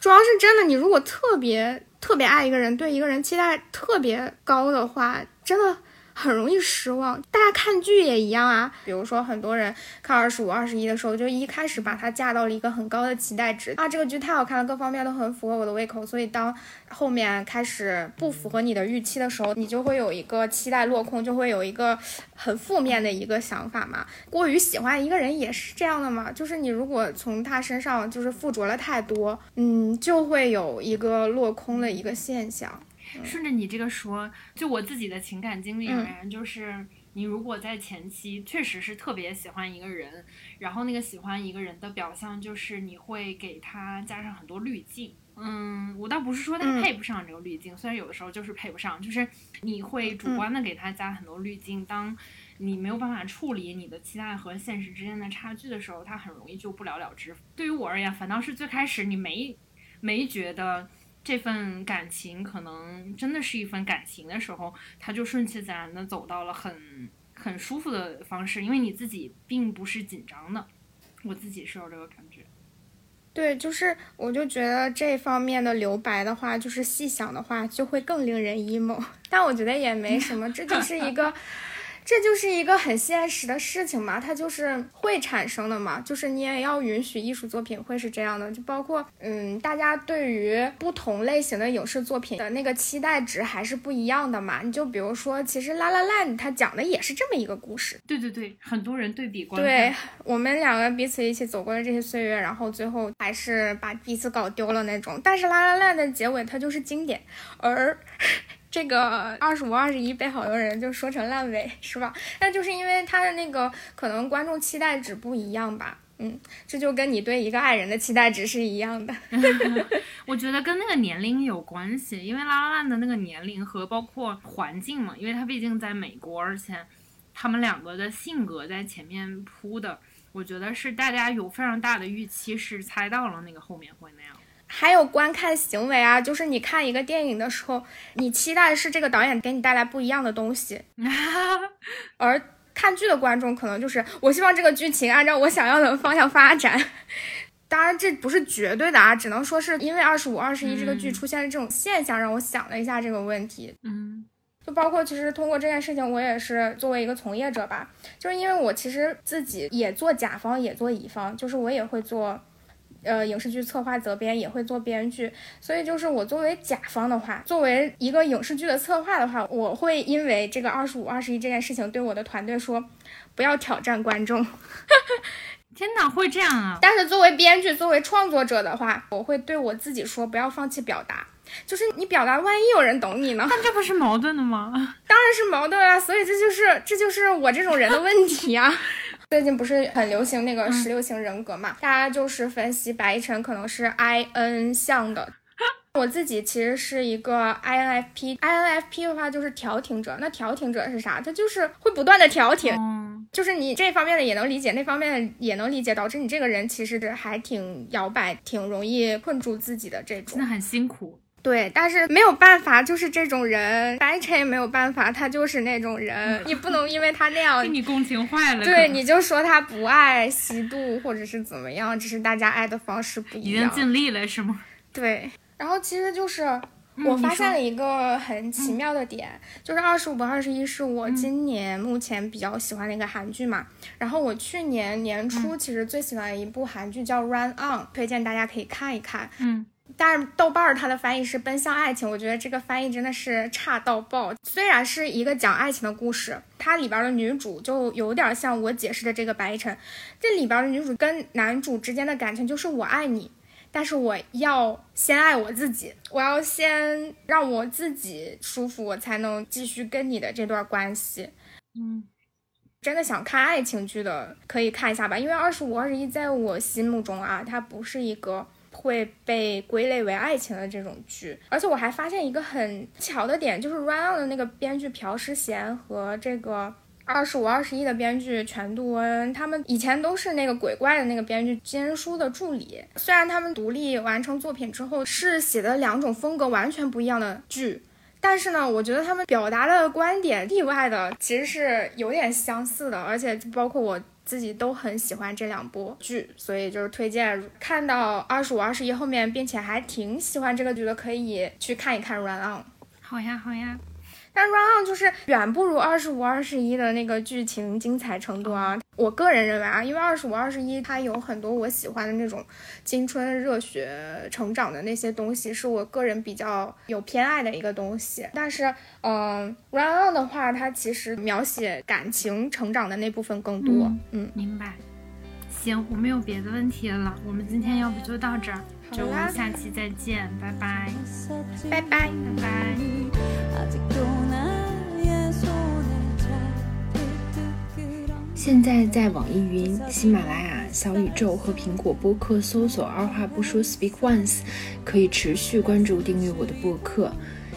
主要是真的，你如果特别特别爱一个人，对一个人期待特别高的话，真的。很容易失望，大家看剧也一样啊。比如说，很多人看二十五、二十一的时候，就一开始把它架到了一个很高的期待值啊，这个剧太好看了，各方面都很符合我的胃口。所以当后面开始不符合你的预期的时候，你就会有一个期待落空，就会有一个很负面的一个想法嘛。过于喜欢一个人也是这样的嘛，就是你如果从他身上就是附着了太多，嗯，就会有一个落空的一个现象。顺着你这个说，就我自己的情感经历而言，就是你如果在前期确实是特别喜欢一个人，然后那个喜欢一个人的表象就是你会给他加上很多滤镜。嗯，我倒不是说他配不上这个滤镜，虽然有的时候就是配不上，就是你会主观的给他加很多滤镜。当你没有办法处理你的期待和现实之间的差距的时候，他很容易就不了了之。对于我而言，反倒是最开始你没没觉得。这份感情可能真的是一份感情的时候，他就顺其自然的走到了很很舒服的方式，因为你自己并不是紧张的，我自己是有这个感觉。对，就是我就觉得这方面的留白的话，就是细想的话，就会更令人 emo。但我觉得也没什么，这就是一个这就是一个很现实的事情嘛，它就是会产生的嘛，就是你也要允许艺术作品会是这样的，就包括嗯，大家对于不同类型的影视作品的那个期待值还是不一样的嘛。你就比如说，其实《La La Land》它讲的也是这么一个故事，对对对，很多人对比过对我们两个彼此一起走过的这些岁月，然后最后还是把彼此搞丢了那种。但是《La La Land》的结尾它就是经典，而。这个二十五二十一被好多人就说成烂尾，是吧？那就是因为他的那个可能观众期待值不一样吧。嗯，这就跟你对一个爱人的期待值是一样的。我觉得跟那个年龄有关系，因为拉拉烂的那个年龄和包括环境嘛，因为他毕竟在美国，而且他们两个的性格在前面铺的，我觉得是大家有非常大的预期，是猜到了那个后面会那样。还有观看行为啊，就是你看一个电影的时候，你期待的是这个导演给你带来不一样的东西，而看剧的观众可能就是我希望这个剧情按照我想要的方向发展。当然这不是绝对的啊，只能说是因为二十五二十一这个剧出现了这种现象，让我想了一下这个问题。嗯，就包括其实通过这件事情，我也是作为一个从业者吧，就是因为我其实自己也做甲方也做乙方，就是我也会做。呃，影视剧策划责编也会做编剧，所以就是我作为甲方的话，作为一个影视剧的策划的话，我会因为这个二十五、二十一这件事情对我的团队说，不要挑战观众。天哪，会这样啊！但是作为编剧、作为创作者的话，我会对我自己说，不要放弃表达。就是你表达，万一有人懂你呢？那这不是矛盾的吗？当然是矛盾啊！所以这就是这就是我这种人的问题啊。最近不是很流行那个十六型人格嘛？大家就是分析白一晨可能是 I N 向的，我自己其实是一个 I N F P。I N F P 的话就是调停者，那调停者是啥？他就是会不断的调停，就是你这方面的也能理解，那方面的也能理解，导致你这个人其实还挺摇摆，挺容易困住自己的这种，那很辛苦。对，但是没有办法，就是这种人，白晨也没有办法，他就是那种人，你不能因为他那样，给你共情坏了，对，你就说他不爱吸毒或者是怎么样，只是大家爱的方式不一样。已经尽力了是吗？对，然后其实就是我发现了一个很奇妙的点，就是二十五和二十一是我今年目前比较喜欢的一个韩剧嘛，然后我去年年初其实最喜欢的一部韩剧叫《Run On》，推荐大家可以看一看，嗯。但是豆瓣儿它的翻译是奔向爱情，我觉得这个翻译真的是差到爆。虽然是一个讲爱情的故事，它里边的女主就有点像我解释的这个白晨，这里边的女主跟男主之间的感情就是我爱你，但是我要先爱我自己，我要先让我自己舒服，我才能继续跟你的这段关系。嗯，真的想看爱情剧的可以看一下吧，因为二十五二十一在我心目中啊，它不是一个。会被归类为爱情的这种剧，而且我还发现一个很巧的点，就是《Run On》的那个编剧朴诗贤和这个二十五二十一的编剧全度恩，他们以前都是那个鬼怪的那个编剧金书的助理。虽然他们独立完成作品之后是写的两种风格完全不一样的剧，但是呢，我觉得他们表达的观点意外的其实是有点相似的，而且包括我。自己都很喜欢这两部剧，所以就是推荐看到二十五、二十一后面，并且还挺喜欢这个剧的，可以去看一看《Run On》。好呀，好呀。但《Run On》就是远不如二十五、二十一的那个剧情精彩程度啊！我个人认为啊，因为二十五、二十一它有很多我喜欢的那种青春热血成长的那些东西，是我个人比较有偏爱的一个东西。但是，嗯，《Run On》的话，它其实描写感情成长的那部分更多。嗯，明白。行，我没有别的问题了，我们今天要不就到这儿。就下期再见，拜拜，拜拜，拜拜。现在在网易云、喜马拉雅、小宇宙和苹果播客搜索“二话不说 Speak Once”，可以持续关注订阅我的播客。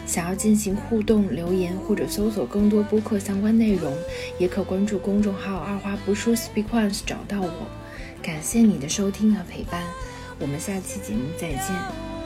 想要进行互动留言或者搜索更多播客相关内容，也可关注公众号“二话不说 Speak Once” 找到我。感谢你的收听和陪伴。我们下期节目再见。